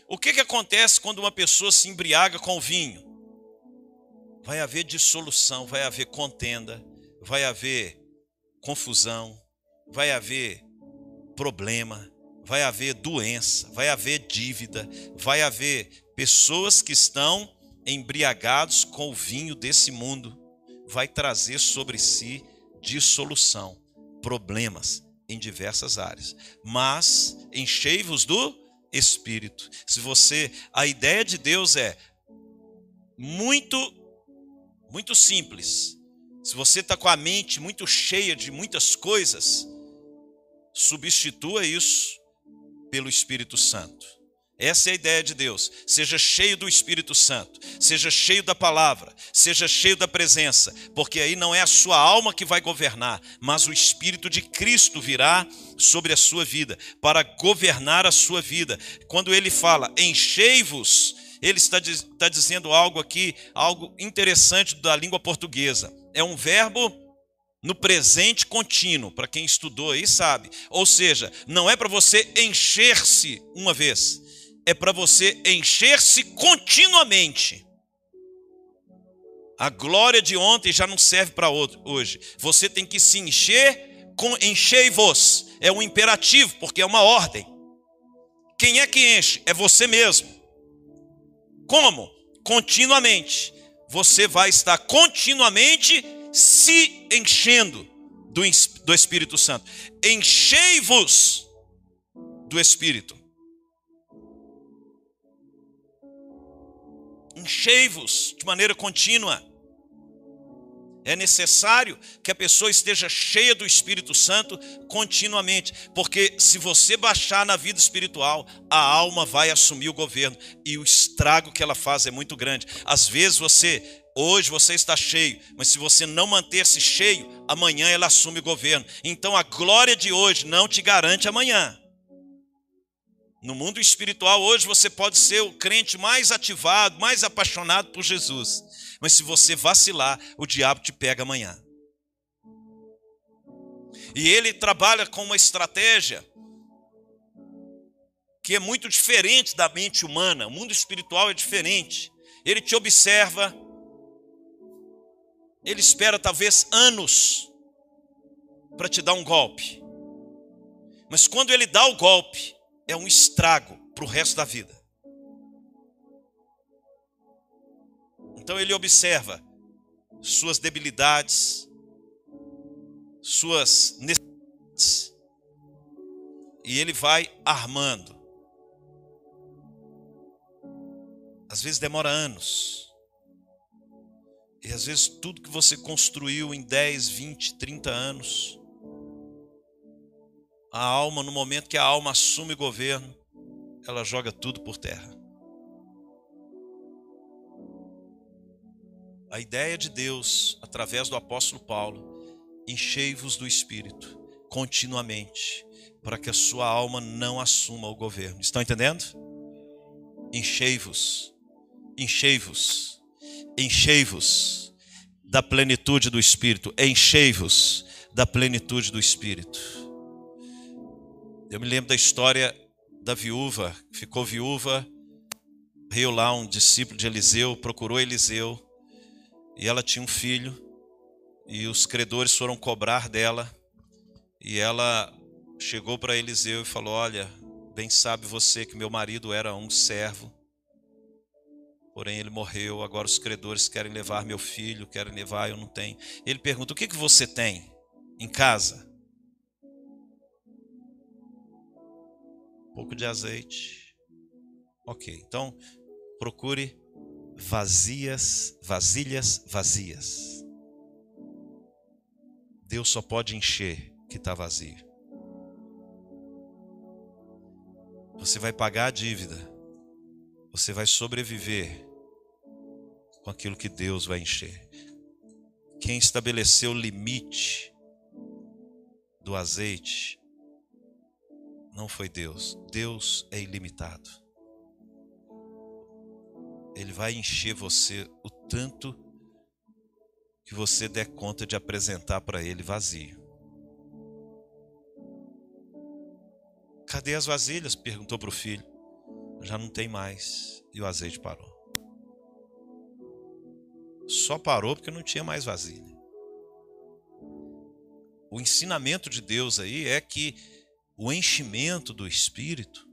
O que, que acontece quando uma pessoa se embriaga com vinho? Vai haver dissolução, vai haver contenda, vai haver confusão, vai haver problema, vai haver doença, vai haver dívida, vai haver pessoas que estão embriagados com o vinho desse mundo, vai trazer sobre si dissolução, problemas em diversas áreas. Mas enchei-vos do Espírito. Se você, a ideia de Deus é muito, muito simples. Se você está com a mente muito cheia de muitas coisas, substitua isso pelo Espírito Santo. Essa é a ideia de Deus. Seja cheio do Espírito Santo, seja cheio da palavra, seja cheio da presença, porque aí não é a sua alma que vai governar, mas o Espírito de Cristo virá sobre a sua vida, para governar a sua vida. Quando ele fala, enchei-vos, ele está, está dizendo algo aqui, algo interessante da língua portuguesa. É um verbo no presente contínuo, para quem estudou aí sabe. Ou seja, não é para você encher-se uma vez é para você encher-se continuamente. A glória de ontem já não serve para hoje. Você tem que se encher com enchei-vos. É um imperativo, porque é uma ordem. Quem é que enche? É você mesmo. Como? Continuamente. Você vai estar continuamente se enchendo do, do Espírito Santo. Enchei-vos do Espírito. Enchei-vos de maneira contínua. É necessário que a pessoa esteja cheia do Espírito Santo continuamente, porque se você baixar na vida espiritual, a alma vai assumir o governo e o estrago que ela faz é muito grande. Às vezes você, hoje você está cheio, mas se você não manter-se cheio, amanhã ela assume o governo. Então a glória de hoje não te garante amanhã. No mundo espiritual, hoje você pode ser o crente mais ativado, mais apaixonado por Jesus. Mas se você vacilar, o diabo te pega amanhã. E ele trabalha com uma estratégia que é muito diferente da mente humana. O mundo espiritual é diferente. Ele te observa, Ele espera talvez anos para te dar um golpe. Mas quando ele dá o golpe, é um estrago para o resto da vida. Então ele observa suas debilidades, suas necessidades, e ele vai armando. Às vezes demora anos. E às vezes tudo que você construiu em 10, 20, 30 anos, a alma, no momento que a alma assume governo, ela joga tudo por terra. A ideia de Deus, através do apóstolo Paulo, enchei-vos do Espírito continuamente, para que a sua alma não assuma o governo. Estão entendendo? Enchei-vos, enchei-vos, enchei-vos da plenitude do Espírito, enchei-vos da plenitude do Espírito. Eu me lembro da história da viúva, ficou viúva, veio lá um discípulo de Eliseu, procurou Eliseu, e ela tinha um filho, e os credores foram cobrar dela, e ela chegou para Eliseu e falou: Olha, bem sabe você que meu marido era um servo, porém ele morreu, agora os credores querem levar meu filho, querem levar, eu não tenho. Ele pergunta: O que, que você tem em casa? Pouco de azeite. Ok, então procure vazias, vasilhas vazias. Deus só pode encher que está vazio. Você vai pagar a dívida. Você vai sobreviver com aquilo que Deus vai encher. Quem estabeleceu o limite do azeite não foi Deus. Deus é ilimitado. Ele vai encher você o tanto que você der conta de apresentar para Ele vazio. Cadê as vasilhas? perguntou para o filho. Já não tem mais. E o azeite parou. Só parou porque não tinha mais vasilha. O ensinamento de Deus aí é que o enchimento do Espírito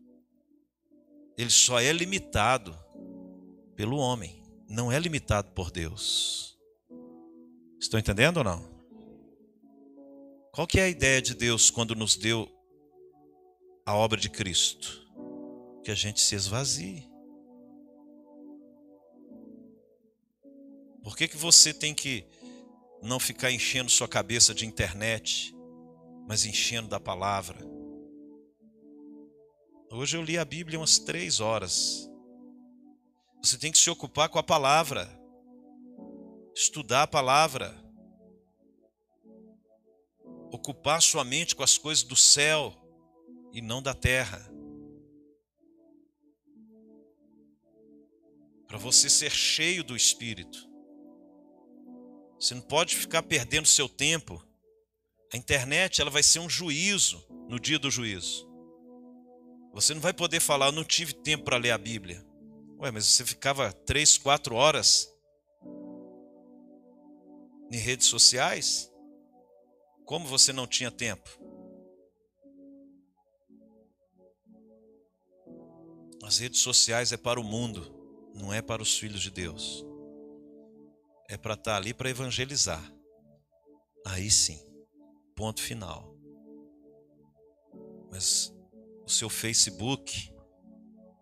ele só é limitado pelo homem, não é limitado por Deus. Estão entendendo ou não? Qual que é a ideia de Deus quando nos deu a obra de Cristo? Que a gente se esvazie. Por que, que você tem que não ficar enchendo sua cabeça de internet, mas enchendo da palavra? Hoje eu li a Bíblia umas três horas. Você tem que se ocupar com a palavra, estudar a palavra, ocupar sua mente com as coisas do céu e não da terra. Para você ser cheio do Espírito. Você não pode ficar perdendo seu tempo. A internet ela vai ser um juízo no dia do juízo. Você não vai poder falar, eu não tive tempo para ler a Bíblia. Ué, mas você ficava três, quatro horas em redes sociais? Como você não tinha tempo? As redes sociais é para o mundo, não é para os filhos de Deus. É para estar ali para evangelizar. Aí sim, ponto final. Mas o seu Facebook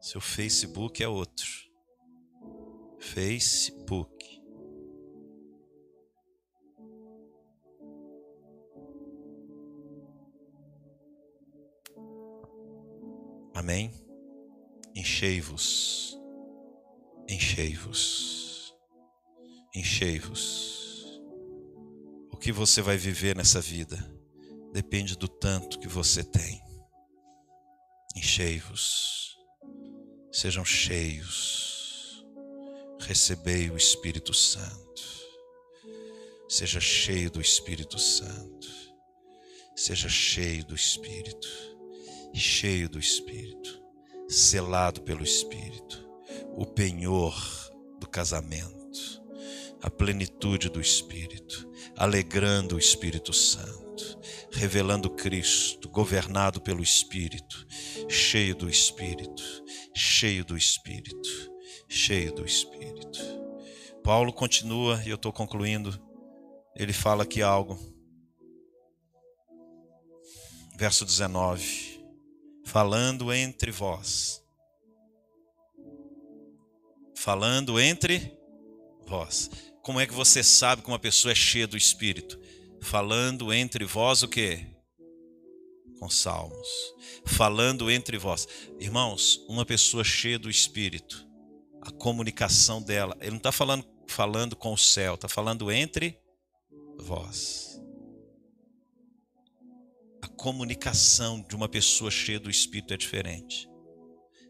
seu Facebook é outro. Facebook. Amém? Enchei-vos, enchei-vos, enchei-vos. O que você vai viver nessa vida depende do tanto que você tem. Enchei-vos. Sejam cheios. Recebei o Espírito Santo. Seja cheio do Espírito Santo. Seja cheio do Espírito. Cheio do Espírito. Selado pelo Espírito. O penhor do casamento. a plenitude do Espírito, alegrando o Espírito Santo, revelando Cristo, governado pelo Espírito, cheio do Espírito, cheio do Espírito, cheio do Espírito. Paulo continua, e eu estou concluindo, ele fala aqui algo. Verso 19: Falando entre vós, falando entre vós. Como é que você sabe que uma pessoa é cheia do Espírito? Falando entre vós o quê? Com salmos. Falando entre vós. Irmãos, uma pessoa cheia do Espírito, a comunicação dela, ele não está falando, falando com o céu, está falando entre vós. A comunicação de uma pessoa cheia do Espírito é diferente.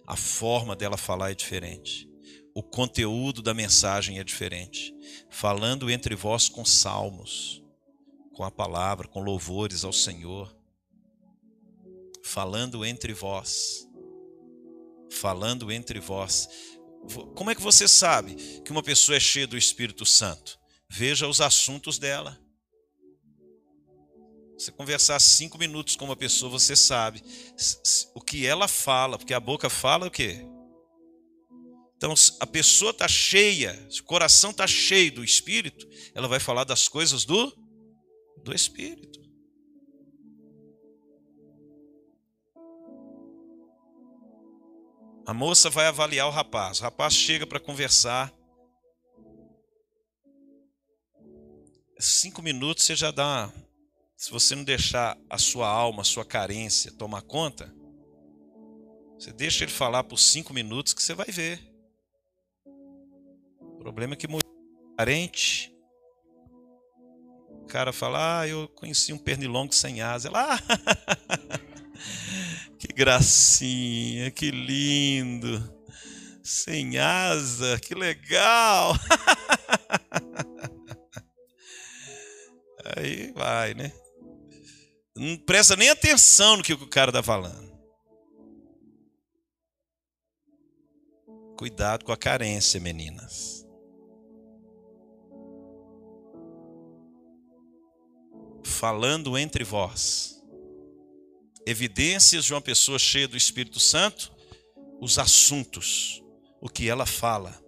A forma dela falar é diferente o conteúdo da mensagem é diferente. Falando entre vós com salmos, com a palavra, com louvores ao Senhor. Falando entre vós. Falando entre vós. Como é que você sabe que uma pessoa é cheia do Espírito Santo? Veja os assuntos dela. Você conversar cinco minutos com uma pessoa, você sabe o que ela fala, porque a boca fala o quê? Então, a pessoa está cheia, o coração está cheio do Espírito, ela vai falar das coisas do, do Espírito. A moça vai avaliar o rapaz. O rapaz chega para conversar. Cinco minutos você já dá. Se você não deixar a sua alma, a sua carência tomar conta, você deixa ele falar por cinco minutos que você vai ver. O problema é que mulher parente. O cara fala, ah, eu conheci um pernilongo sem asa. Ela, ah, que gracinha, que lindo. Sem asa, que legal. Aí vai, né? Não presta nem atenção no que o cara está falando. Cuidado com a carência, meninas. Falando entre vós. Evidências de uma pessoa cheia do Espírito Santo, os assuntos, o que ela fala.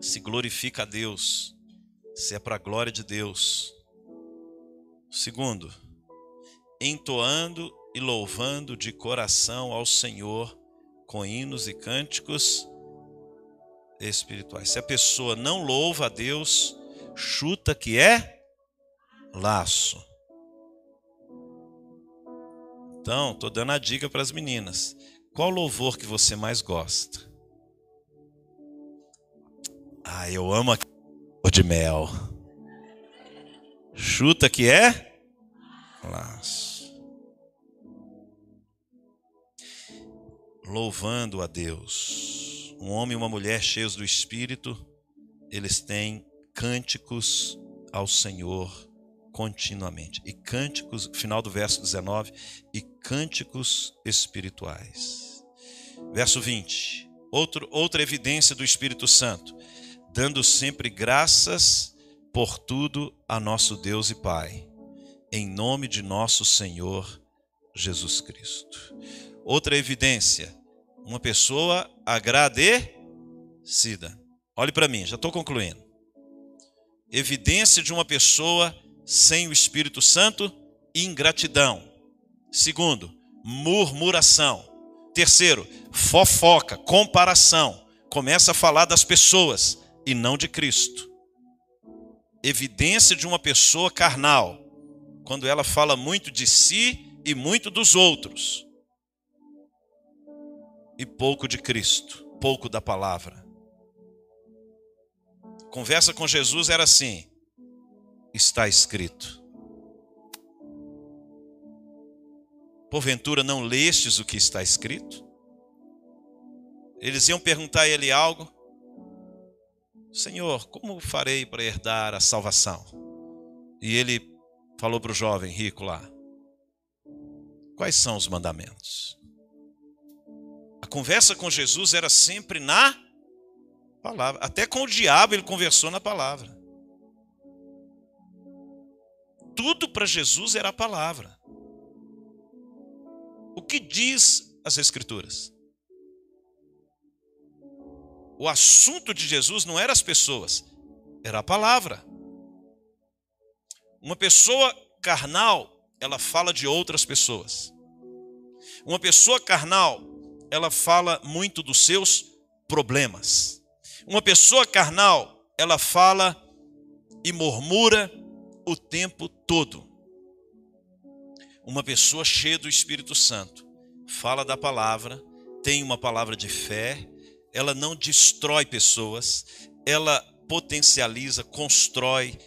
Se glorifica a Deus, se é para a glória de Deus. Segundo, entoando e louvando de coração ao Senhor com hinos e cânticos espirituais. Se a pessoa não louva a Deus, chuta que é laço. Então, estou dando a dica para as meninas. Qual louvor que você mais gosta? Ah, eu amo a de mel. Chuta que é? Laço. Louvando a Deus. Um homem e uma mulher cheios do Espírito, eles têm cânticos ao Senhor continuamente. E cânticos, final do verso 19, e cânticos espirituais. Verso 20. Outro, outra evidência do Espírito Santo, dando sempre graças por tudo a nosso Deus e Pai, em nome de nosso Senhor Jesus Cristo. Outra evidência, uma pessoa agradecida. Olhe para mim, já estou concluindo. Evidência de uma pessoa sem o Espírito Santo, ingratidão. Segundo, murmuração. Terceiro, fofoca, comparação. Começa a falar das pessoas e não de Cristo. Evidência de uma pessoa carnal, quando ela fala muito de si e muito dos outros, e pouco de Cristo, pouco da palavra. Conversa com Jesus era assim: está escrito. Porventura não lestes o que está escrito? Eles iam perguntar a ele algo. Senhor, como farei para herdar a salvação? E ele falou para o jovem rico lá: Quais são os mandamentos? A conversa com Jesus era sempre na Palavra. Até com o diabo ele conversou na palavra. Tudo para Jesus era a palavra. O que diz as Escrituras? O assunto de Jesus não era as pessoas, era a palavra. Uma pessoa carnal, ela fala de outras pessoas. Uma pessoa carnal, ela fala muito dos seus problemas. Uma pessoa carnal, ela fala e murmura o tempo todo. Uma pessoa cheia do Espírito Santo, fala da palavra, tem uma palavra de fé, ela não destrói pessoas, ela potencializa, constrói,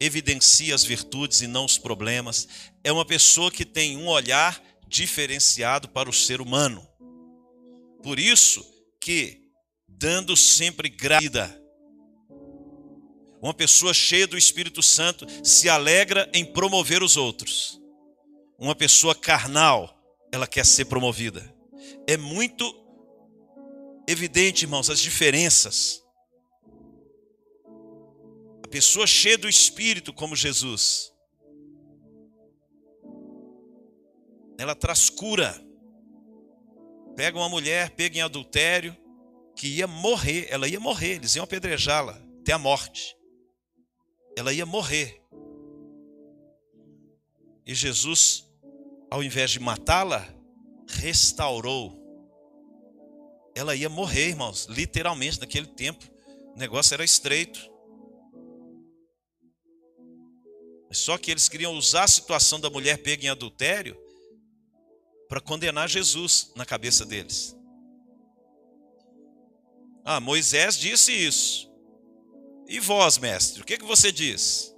evidencia as virtudes e não os problemas. É uma pessoa que tem um olhar diferenciado para o ser humano. Por isso que, dando sempre graça, uma pessoa cheia do Espírito Santo se alegra em promover os outros. Uma pessoa carnal, ela quer ser promovida. É muito evidente, irmãos, as diferenças. A pessoa cheia do Espírito, como Jesus, ela traz cura. Pega uma mulher, pega em adultério, que ia morrer, ela ia morrer, eles iam apedrejá-la até a morte. Ela ia morrer. E Jesus, ao invés de matá-la, restaurou. Ela ia morrer, irmãos, literalmente, naquele tempo. O negócio era estreito. Só que eles queriam usar a situação da mulher pega em adultério para condenar Jesus na cabeça deles. Ah, Moisés disse isso. E vós, mestre, o que, que você diz?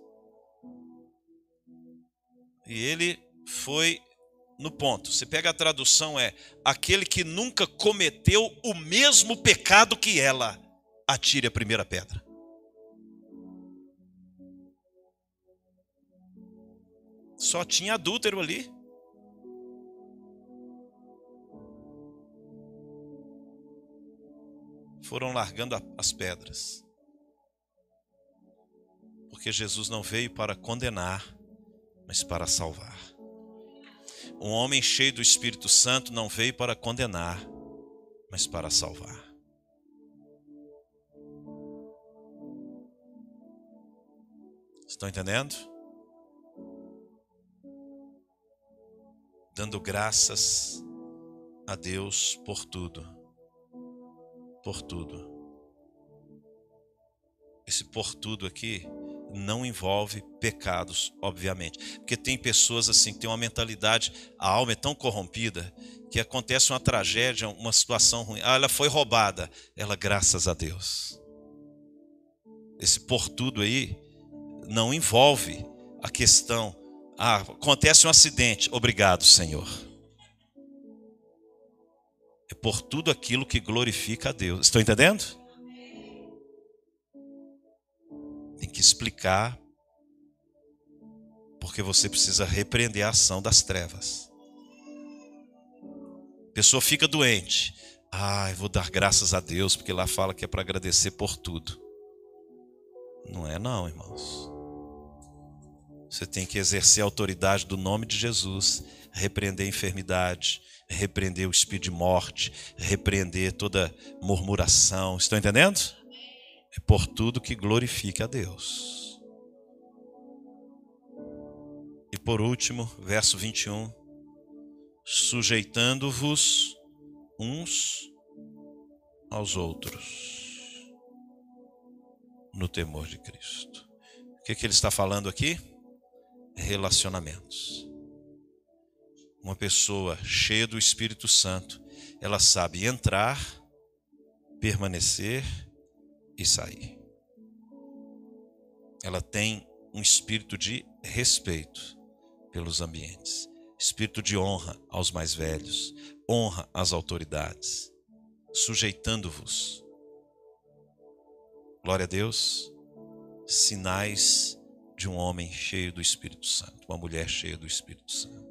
E ele foi no ponto. Você pega a tradução é aquele que nunca cometeu o mesmo pecado que ela, atire a primeira pedra. Só tinha adúltero ali. Foram largando as pedras. Porque Jesus não veio para condenar, mas para salvar. Um homem cheio do Espírito Santo não veio para condenar, mas para salvar. Estão entendendo? Dando graças a Deus por tudo. Por tudo. Esse por tudo aqui não envolve pecados, obviamente. Porque tem pessoas assim que têm uma mentalidade, a alma é tão corrompida que acontece uma tragédia, uma situação ruim. Ah, ela foi roubada. Ela, graças a Deus. Esse por tudo aí não envolve a questão. Ah, acontece um acidente. Obrigado, Senhor. É por tudo aquilo que glorifica a Deus. Estão entendendo? Tem que explicar, porque você precisa repreender a ação das trevas. A pessoa fica doente. Ah, eu vou dar graças a Deus, porque lá fala que é para agradecer por tudo. Não é, não, irmãos. Você tem que exercer a autoridade do nome de Jesus, repreender a enfermidade, repreender o espírito de morte, repreender toda murmuração. Estão entendendo? É por tudo que glorifique a Deus. E por último, verso 21, sujeitando-vos uns aos outros no temor de Cristo. O que, que ele está falando aqui? Relacionamentos. Uma pessoa cheia do Espírito Santo, ela sabe entrar, permanecer e sair. Ela tem um espírito de respeito pelos ambientes, espírito de honra aos mais velhos, honra às autoridades, sujeitando-vos. Glória a Deus, sinais de um homem cheio do Espírito Santo, uma mulher cheia do Espírito Santo.